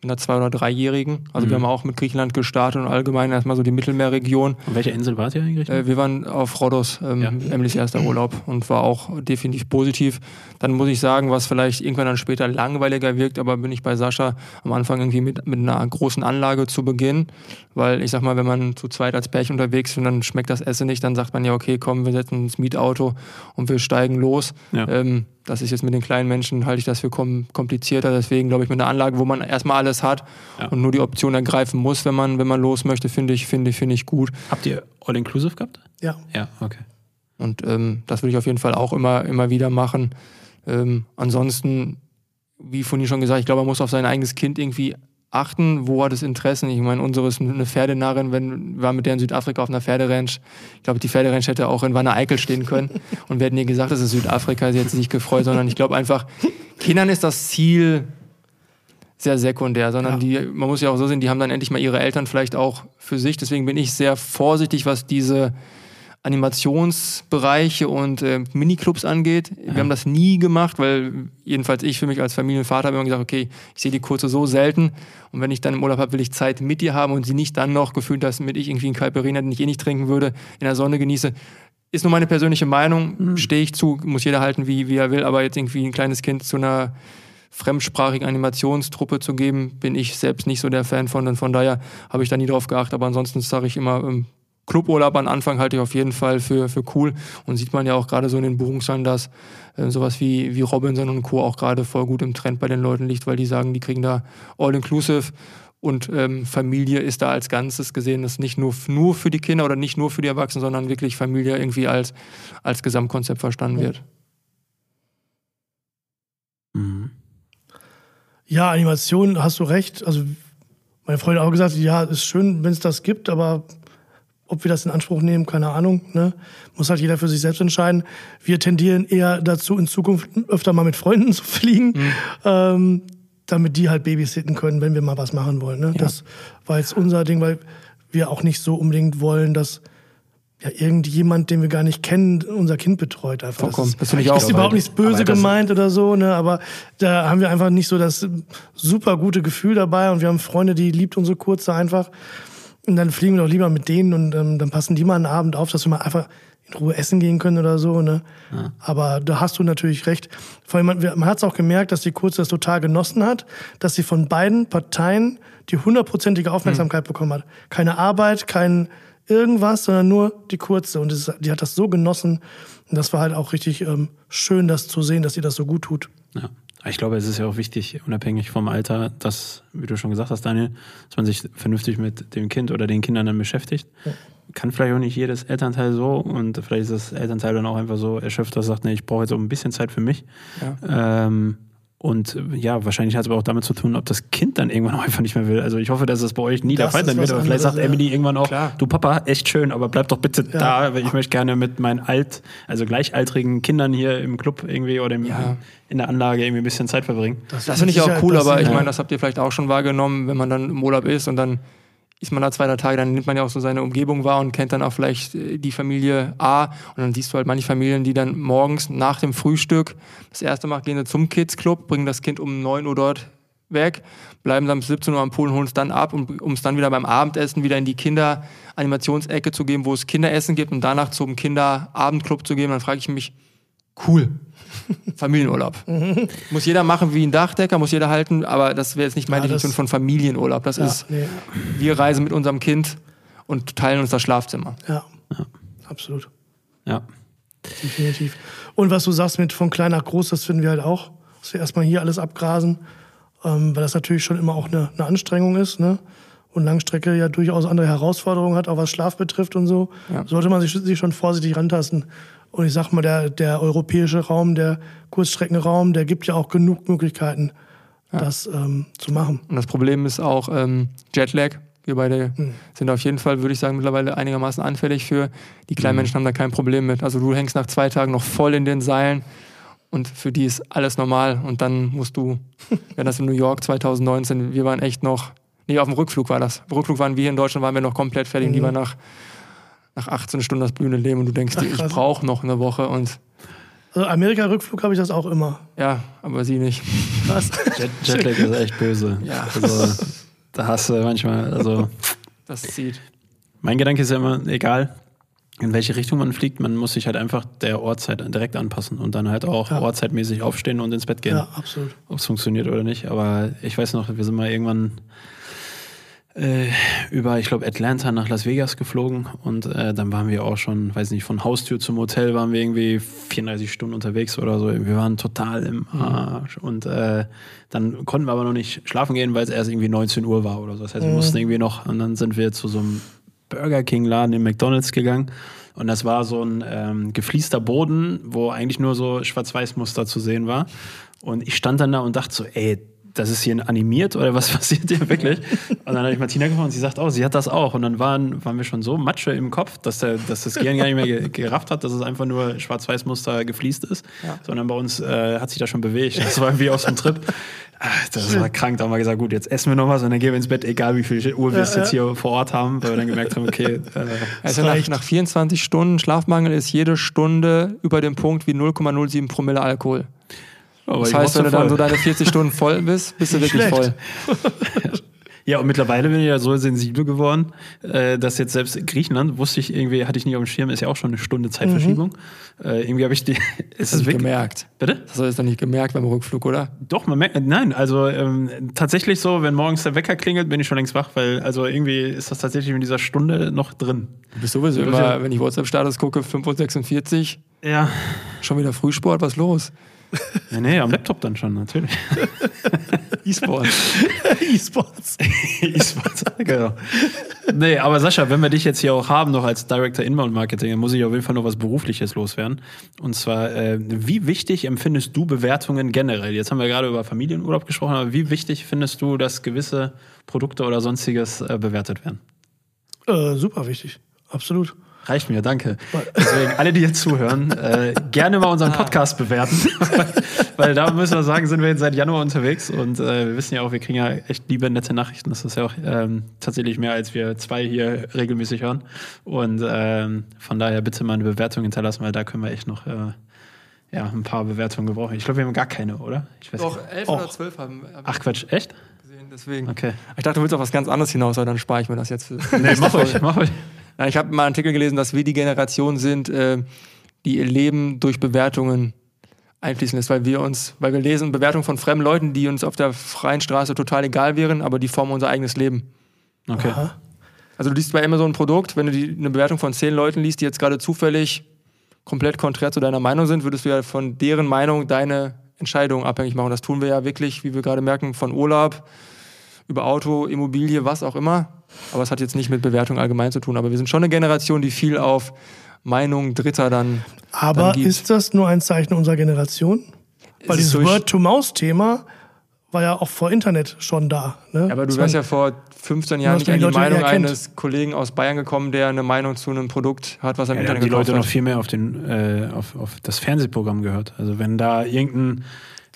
einer zwei- oder dreijährigen. Also mhm. wir haben auch mit Griechenland gestartet und allgemein erstmal so die Mittelmeerregion. Und welche Insel wart ihr eigentlich? Äh, wir waren auf Rhodos, ähm, ja. Emilys erster Urlaub und war auch definitiv positiv. Dann muss ich sagen, was vielleicht irgendwann dann später langweiliger wirkt, aber bin ich bei Sascha am Anfang irgendwie mit, mit einer großen Anlage zu Beginn, weil ich sag mal, wenn man zu zweit als Pärchen unterwegs ist und dann schmeckt das Essen nicht, dann sagt man ja, okay, komm, wir setzen ins Mietauto und wir steigen los. Ja. Ähm, das ist jetzt mit den kleinen Menschen, halte ich das für komplizierter. Deswegen glaube ich, mit einer Anlage, wo man erstmal alles hat ja. und nur die Option ergreifen muss, wenn man, wenn man los möchte, finde ich, finde, finde ich gut. Habt ihr All-Inclusive gehabt? Ja. Ja, okay. Und ähm, das würde ich auf jeden Fall auch immer, immer wieder machen. Ähm, ansonsten, wie vorhin schon gesagt, ich glaube, man muss auf sein eigenes Kind irgendwie achten, wo hat es Interessen. Ich meine, unsere ist eine Pferdenarrin, wenn war mit der in Südafrika auf einer Pferderanch. Ich glaube, die Pferderanch hätte auch in Wanne Eickel stehen können. Und wir hätten ihr gesagt, das ist Südafrika, sie hätte sich nicht gefreut, sondern ich glaube einfach, Kindern ist das Ziel sehr sekundär, sondern ja. die, man muss ja auch so sehen, die haben dann endlich mal ihre Eltern vielleicht auch für sich. Deswegen bin ich sehr vorsichtig, was diese Animationsbereiche und äh, Miniclubs angeht. Ja. Wir haben das nie gemacht, weil jedenfalls ich für mich als Familienvater habe immer gesagt, okay, ich sehe die Kurze so selten und wenn ich dann im Urlaub habe, will ich Zeit mit dir haben und sie nicht dann noch gefühlt, dass mit ich irgendwie einen Calperina, den ich eh nicht trinken würde, in der Sonne genieße. Ist nur meine persönliche Meinung, mhm. stehe ich zu, muss jeder halten, wie, wie er will, aber jetzt irgendwie ein kleines Kind zu einer fremdsprachigen Animationstruppe zu geben, bin ich selbst nicht so der Fan von und von daher habe ich da nie drauf geachtet, aber ansonsten sage ich immer, ähm, Cluburlaub am Anfang halte ich auf jeden Fall für, für cool. Und sieht man ja auch gerade so in den Buchungszahlen, dass äh, sowas wie, wie Robinson und Co. auch gerade voll gut im Trend bei den Leuten liegt, weil die sagen, die kriegen da All-Inclusive und ähm, Familie ist da als Ganzes gesehen, das ist nicht nur, nur für die Kinder oder nicht nur für die Erwachsenen, sondern wirklich Familie irgendwie als, als Gesamtkonzept verstanden wird. Mhm. Ja, Animation, hast du recht. Also meine Freundin hat auch gesagt, ja, ist schön, wenn es das gibt, aber ob wir das in Anspruch nehmen, keine Ahnung. Ne? Muss halt jeder für sich selbst entscheiden. Wir tendieren eher dazu, in Zukunft öfter mal mit Freunden zu fliegen, mhm. ähm, damit die halt babysitten können, wenn wir mal was machen wollen. Ne? Ja. Das war jetzt unser Ding, weil wir auch nicht so unbedingt wollen, dass ja, irgendjemand, den wir gar nicht kennen, unser Kind betreut einfach. Vollkommen. Das ist, das ich auch ist überhaupt nichts böse gemeint oder so, ne? Aber da haben wir einfach nicht so das super gute Gefühl dabei und wir haben Freunde, die liebt unsere Kurze einfach. Und dann fliegen wir doch lieber mit denen und ähm, dann passen die mal einen Abend auf, dass wir mal einfach in Ruhe essen gehen können oder so. Ne? Ja. Aber da hast du natürlich recht. Vor allem, man, man hat es auch gemerkt, dass die Kurze das total genossen hat, dass sie von beiden Parteien die hundertprozentige Aufmerksamkeit mhm. bekommen hat. Keine Arbeit, kein irgendwas, sondern nur die Kurze. Und das, die hat das so genossen. Und das war halt auch richtig ähm, schön, das zu sehen, dass ihr das so gut tut. Ja. Ich glaube, es ist ja auch wichtig, unabhängig vom Alter, dass, wie du schon gesagt hast, Daniel, dass man sich vernünftig mit dem Kind oder den Kindern dann beschäftigt. Ja. Kann vielleicht auch nicht jedes Elternteil so und vielleicht ist das Elternteil dann auch einfach so erschöpft, dass sagt, nee, ich brauche jetzt auch ein bisschen Zeit für mich. Ja. Ähm, und ja, wahrscheinlich hat es aber auch damit zu tun, ob das Kind dann irgendwann auch einfach nicht mehr will. Also ich hoffe, dass es bei euch nie das der Fall sein wird. Aber vielleicht sagt ja. Emily irgendwann auch, Klar. du Papa, echt schön, aber bleib doch bitte ja. da, weil ich möchte gerne mit meinen alt, also gleichaltrigen Kindern hier im Club irgendwie oder im, ja. in der Anlage irgendwie ein bisschen Zeit verbringen. Das, das finde ich auch cool, aber ich meine, das habt ihr vielleicht auch schon wahrgenommen, wenn man dann im Urlaub ist und dann ist man da zwei, drei Tage, dann nimmt man ja auch so seine Umgebung wahr und kennt dann auch vielleicht äh, die Familie A. Und dann siehst du halt manche Familien, die dann morgens nach dem Frühstück das erste Mal gehen zum Kids Club, bringen das Kind um 9 Uhr dort weg, bleiben dann bis 17 Uhr am Pool und holen es dann ab, um, es dann wieder beim Abendessen wieder in die Kinderanimationsecke zu geben, wo es Kinderessen gibt und danach zum Kinderabendclub zu geben. Dann frage ich mich, cool. Familienurlaub. muss jeder machen wie ein Dachdecker, muss jeder halten, aber das wäre jetzt nicht meine ja, Definition von Familienurlaub. Das ja, ist, nee. wir reisen mit unserem Kind und teilen uns das Schlafzimmer. Ja, ja. absolut. Ja. Definitiv. Und was du sagst mit von klein nach groß, das finden wir halt auch, dass wir erstmal hier alles abgrasen, ähm, weil das natürlich schon immer auch eine, eine Anstrengung ist. Ne? Und Langstrecke ja durchaus andere Herausforderungen hat, auch was Schlaf betrifft und so, ja. sollte man sich, sich schon vorsichtig rantasten. Und ich sag mal, der, der europäische Raum, der Kurzstreckenraum, der gibt ja auch genug Möglichkeiten, ja. das ähm, zu machen. Und das Problem ist auch ähm, Jetlag. Wir beide hm. sind auf jeden Fall, würde ich sagen, mittlerweile einigermaßen anfällig für. Die kleinen hm. Menschen haben da kein Problem mit. Also du hängst nach zwei Tagen noch voll in den Seilen und für die ist alles normal. Und dann musst du, wenn das in New York 2019, wir waren echt noch, nee, auf dem Rückflug war das. Auf Rückflug waren wir hier in Deutschland, waren wir noch komplett fertig. Mhm. Die waren nach nach 18 Stunden das blühende Leben und du denkst dir, ich brauche noch eine Woche und. Also Amerika-Rückflug habe ich das auch immer. Ja, aber sie nicht. Was? Jet Jetlag ist echt böse. Ja. Also, da hast du manchmal, also. Das zieht. Mein Gedanke ist ja immer, egal, in welche Richtung man fliegt, man muss sich halt einfach der Ortszeit direkt anpassen und dann halt auch ja. ortszeitmäßig aufstehen und ins Bett gehen. Ja, absolut. Ob es funktioniert oder nicht. Aber ich weiß noch, wir sind mal irgendwann äh, über, ich glaube, Atlanta nach Las Vegas geflogen und äh, dann waren wir auch schon, weiß nicht, von Haustür zum Hotel waren wir irgendwie 34 Stunden unterwegs oder so. Wir waren total im mhm. Arsch und äh, dann konnten wir aber noch nicht schlafen gehen, weil es erst irgendwie 19 Uhr war oder so. Das heißt, wir mhm. mussten irgendwie noch und dann sind wir zu so einem Burger King Laden in McDonald's gegangen und das war so ein ähm, gefliester Boden, wo eigentlich nur so Schwarz-Weiß-Muster zu sehen war und ich stand dann da und dachte so, ey, das ist hier animiert oder was passiert hier wirklich? Und dann habe ich Martina gefragt und sie sagt auch, sie hat das auch. Und dann waren, waren wir schon so Matsche im Kopf, dass, der, dass das Gehirn gar nicht mehr gerafft hat, dass es einfach nur Schwarz-Weiß-Muster gefliest ist, ja. sondern bei uns äh, hat sich das schon bewegt. Das war wie aus dem Trip. Ach, das war krank. Da haben wir gesagt, gut, jetzt essen wir noch was und dann gehen wir ins Bett, egal wie viel Uhr wir ja, jetzt hier vor Ort haben, weil wir dann gemerkt haben, okay. Äh, also nach, nach 24 Stunden Schlafmangel ist jede Stunde über dem Punkt wie 0,07 Promille Alkohol. Aber das heißt, wenn du dann so deine 40 Stunden voll bist, bist du wirklich Schlecht. voll. Ja, und mittlerweile bin ich ja so sensibel geworden, äh, dass jetzt selbst Griechenland, wusste ich irgendwie, hatte ich nicht auf dem Schirm, ist ja auch schon eine Stunde Zeitverschiebung. Mhm. Äh, irgendwie habe ich die. Ist das nicht gemerkt? Bitte? Das hast du doch nicht gemerkt beim Rückflug, oder? Doch, man merkt, nein, also ähm, tatsächlich so, wenn morgens der Wecker klingelt, bin ich schon längst wach, weil also irgendwie ist das tatsächlich in dieser Stunde noch drin. Du bist sowieso immer, wenn ich WhatsApp-Status gucke, 5.46 Uhr. Ja. Schon wieder Frühsport, was los? Nee, nee, am Laptop dann schon, natürlich. E-Sports. E-Sports. E-Sports, genau. Nee, aber Sascha, wenn wir dich jetzt hier auch haben, noch als Director Inbound Marketing, dann muss ich auf jeden Fall noch was Berufliches loswerden. Und zwar, äh, wie wichtig empfindest du Bewertungen generell? Jetzt haben wir gerade über Familienurlaub gesprochen, aber wie wichtig findest du, dass gewisse Produkte oder sonstiges äh, bewertet werden? Äh, super wichtig, absolut. Reicht mir, danke. Deswegen, alle, die jetzt zuhören, äh, gerne mal unseren Podcast bewerten. Weil da müssen wir sagen, sind wir jetzt seit Januar unterwegs und äh, wir wissen ja auch, wir kriegen ja echt liebe, nette Nachrichten. Das ist ja auch ähm, tatsächlich mehr, als wir zwei hier regelmäßig hören. Und ähm, von daher bitte mal eine Bewertung hinterlassen, weil da können wir echt noch äh, ja, ein paar Bewertungen gebrauchen. Ich glaube, wir haben gar keine, oder? Ich weiß Doch, elf oder zwölf haben wir. Ach Quatsch, echt? Deswegen. Okay. Ich dachte, du willst auf was ganz anderes hinaus, aber dann spare ich mir das jetzt. Für nee, mach euch, mach euch. Ich habe mal einen Artikel gelesen, dass wir die Generation sind, äh, die ihr Leben durch Bewertungen einfließen lässt, weil wir uns, weil wir lesen Bewertungen von fremden Leuten, die uns auf der freien Straße total egal wären, aber die formen unser eigenes Leben. Okay. Aha. Also du liest bei Amazon ein Produkt, wenn du die, eine Bewertung von zehn Leuten liest, die jetzt gerade zufällig komplett konträr zu deiner Meinung sind, würdest du ja von deren Meinung deine Entscheidung abhängig machen. Das tun wir ja wirklich, wie wir gerade merken, von Urlaub über Auto, Immobilie, was auch immer. Aber es hat jetzt nicht mit Bewertung allgemein zu tun. Aber wir sind schon eine Generation, die viel auf Meinung Dritter dann. Aber dann ist das nur ein Zeichen unserer Generation? Weil dieses Word-to-Mouse-Thema war ja auch vor Internet schon da. Ne? Aber du wärst ja vor 15 Jahren nicht an die, die Meinung eines Kollegen aus Bayern gekommen, der eine Meinung zu einem Produkt hat, was er im ja, Internet die Leute hat. noch viel mehr auf, den, äh, auf, auf das Fernsehprogramm gehört. Also wenn da irgendein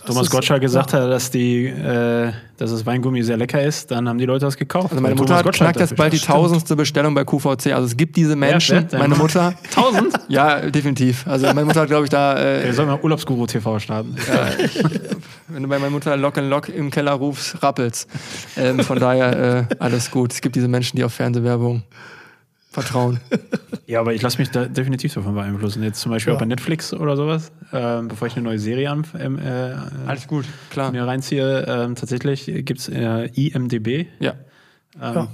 Thomas Gottschalk gesagt hat, dass, die, äh, dass das Weingummi sehr lecker ist, dann haben die Leute das gekauft. Also meine Mutter hat knackt jetzt bald die tausendste Bestellung bei QVC. Also es gibt diese Menschen, ja, meine Mutter. Tausend? ja, definitiv. Also meine Mutter hat, glaube ich, da... Äh, Wir sollen mal Urlaubsguru TV starten. Ja, ich, wenn du bei meiner Mutter Lock and Lock im Keller rufst, rappelt's. Ähm, von daher äh, alles gut. Es gibt diese Menschen, die auf Fernsehwerbung vertrauen. Ja, aber ich lasse mich da definitiv davon beeinflussen. Jetzt zum Beispiel ja. auch bei Netflix oder sowas, ähm, bevor ich eine neue Serie an, ähm, äh, Alles gut, klar. mir reinziehe. Ähm, tatsächlich gibt es äh, IMDB. Ja. Ähm, ja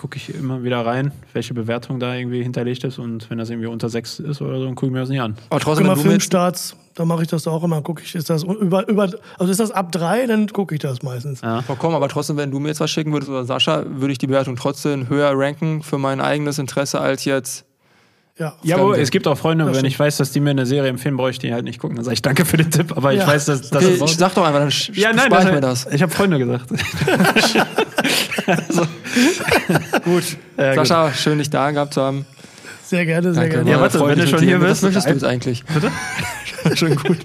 gucke ich immer wieder rein, welche Bewertung da irgendwie hinterlegt ist und wenn das irgendwie unter sechs ist oder so, dann gucke ich mir das nicht an. Aber trotzdem immer Filmstarts, da mache ich das auch immer, gucke ich, ist das über, über, also ist das ab drei, dann gucke ich das meistens. Ja. Vollkommen, aber trotzdem, wenn du mir jetzt was schicken würdest oder Sascha, würde ich die Bewertung trotzdem höher ranken für mein eigenes Interesse als jetzt ja, ja aber es gibt auch Freunde, wenn ich weiß, dass die mir eine Serie empfehlen, brauche ich die halt nicht gucken. Dann sage ich danke für den Tipp, aber ja. ich weiß, dass das. Okay, ich sag doch einfach, dann ja, nein, ich mir das. Ich habe Freunde gesagt. also. gut. Ja, Sascha, gut. schön, dich da gehabt zu haben. Sehr gerne, sehr Danke, gerne. Ja, warte, wenn du schon hier bist. Was möchtest du jetzt eigentlich? Bitte? Schon gut.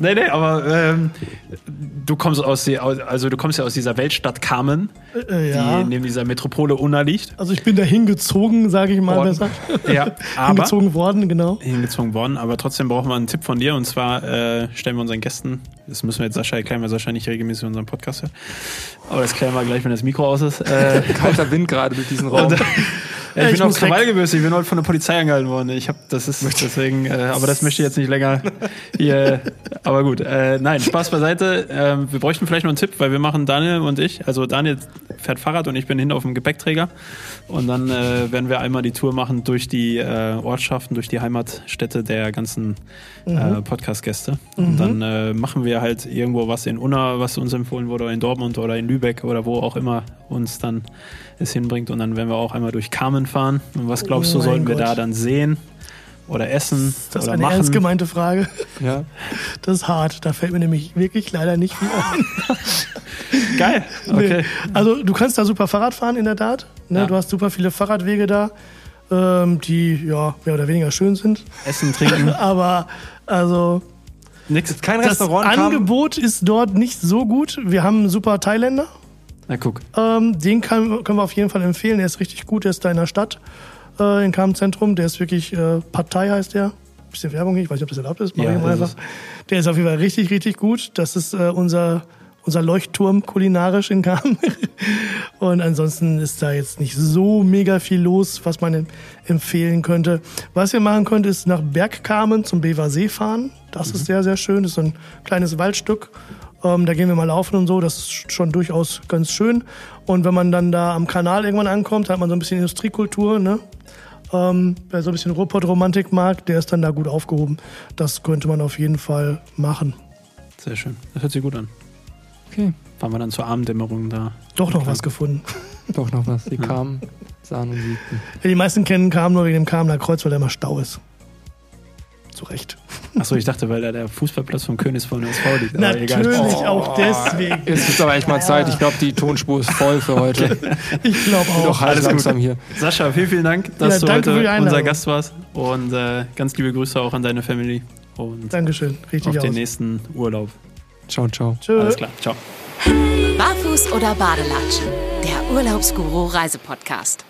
nee, nee, aber ähm, du kommst aus die, also du kommst ja aus dieser Weltstadt Kamen, äh, ja. die neben dieser Metropole Unna liegt. Also ich bin da hingezogen, sage ich mal worden. besser. Ja, aber hingezogen worden, genau. Hingezogen worden, aber trotzdem brauchen wir einen Tipp von dir und zwar äh, stellen wir unseren Gästen, das müssen wir jetzt Sascha erklären, weil Sascha nicht regelmäßig unseren Podcast hört. Aber das klären wir gleich, wenn das Mikro aus ist. Äh, Kalter Wind gerade durch diesen Raum. Und, ja, ich, ich bin auf Krawall gewürzt, ich bin heute von der Polizei angehalten worden. Ich habe, das ist deswegen, äh, aber das möchte ich jetzt nicht länger hier. Aber gut, äh, nein, Spaß beiseite. Ähm, wir bräuchten vielleicht noch einen Tipp, weil wir machen Daniel und ich. Also Daniel fährt Fahrrad und ich bin hinten auf dem Gepäckträger. Und dann äh, werden wir einmal die Tour machen durch die äh, Ortschaften, durch die Heimatstädte der ganzen äh, mhm. Podcast-Gäste. Mhm. Und dann äh, machen wir halt irgendwo was in Unna, was uns empfohlen wurde, oder in Dortmund oder in Lübeck oder wo auch immer uns dann es hinbringt. Und dann werden wir auch einmal durch Carmen fahren. Und was glaubst oh du, sollten wir da dann sehen? oder essen Das ist oder eine machen? ernst gemeinte Frage. Ja. Das ist hart. Da fällt mir nämlich wirklich leider nicht viel ein. Geil. Okay. Nee. Also du kannst da super Fahrrad fahren, in der Tat. Ne? Ja. Du hast super viele Fahrradwege da, ähm, die ja mehr oder weniger schön sind. Essen, trinken, Aber also nix. Kein das Restaurant kam. Angebot ist dort nicht so gut. Wir haben einen super Thailänder. Na guck. Ähm, den kann, können wir auf jeden Fall empfehlen. Der ist richtig gut. Der ist da in der Stadt, äh, in Kam-Zentrum. Der ist wirklich, äh, Partei heißt der. Bisschen Werbung hier. Ich weiß nicht, ob das erlaubt ist. Ja, ich mal das einfach. Der ist auf jeden Fall richtig, richtig gut. Das ist äh, unser, unser Leuchtturm kulinarisch in Kam. Und ansonsten ist da jetzt nicht so mega viel los, was man em- empfehlen könnte. Was ihr machen könnt, ist nach Bergkamen zum Bever See fahren. Das ist sehr, sehr schön. Das ist so ein kleines Waldstück. Ähm, da gehen wir mal laufen und so. Das ist schon durchaus ganz schön. Und wenn man dann da am Kanal irgendwann ankommt, hat man so ein bisschen Industriekultur. Ne? Ähm, wer so ein bisschen Ruhrpott-Romantik mag, der ist dann da gut aufgehoben. Das könnte man auf jeden Fall machen. Sehr schön. Das hört sich gut an. Okay. Fahren wir dann zur Abenddämmerung da. Doch noch was gefunden. Doch noch was. Die kamen, sahen und siegten. Ja, die meisten kennen Kam nur wegen dem Kamener Kreuz, weil da immer Stau ist. Zu Recht. Achso, ich dachte, weil da der Fußballplatz vom Königs von der SV liegt. Aber egal. Natürlich auch deswegen. Jetzt ist aber echt mal Zeit. Ich glaube, die Tonspur ist voll für heute. Ich glaube Doch auch. halb Alles gut. langsam hier. Sascha, vielen, vielen Dank, dass Ja, du heute unser Gast warst. Und äh, ganz liebe Grüße auch an deine Family. Und Dankeschön. Richtig auf den aus. nächsten Urlaub. Ciao, ciao. Tschö. Alles klar. Ciao. Barfuß oder Badelatschen? Der Urlaubsguru Reisepodcast.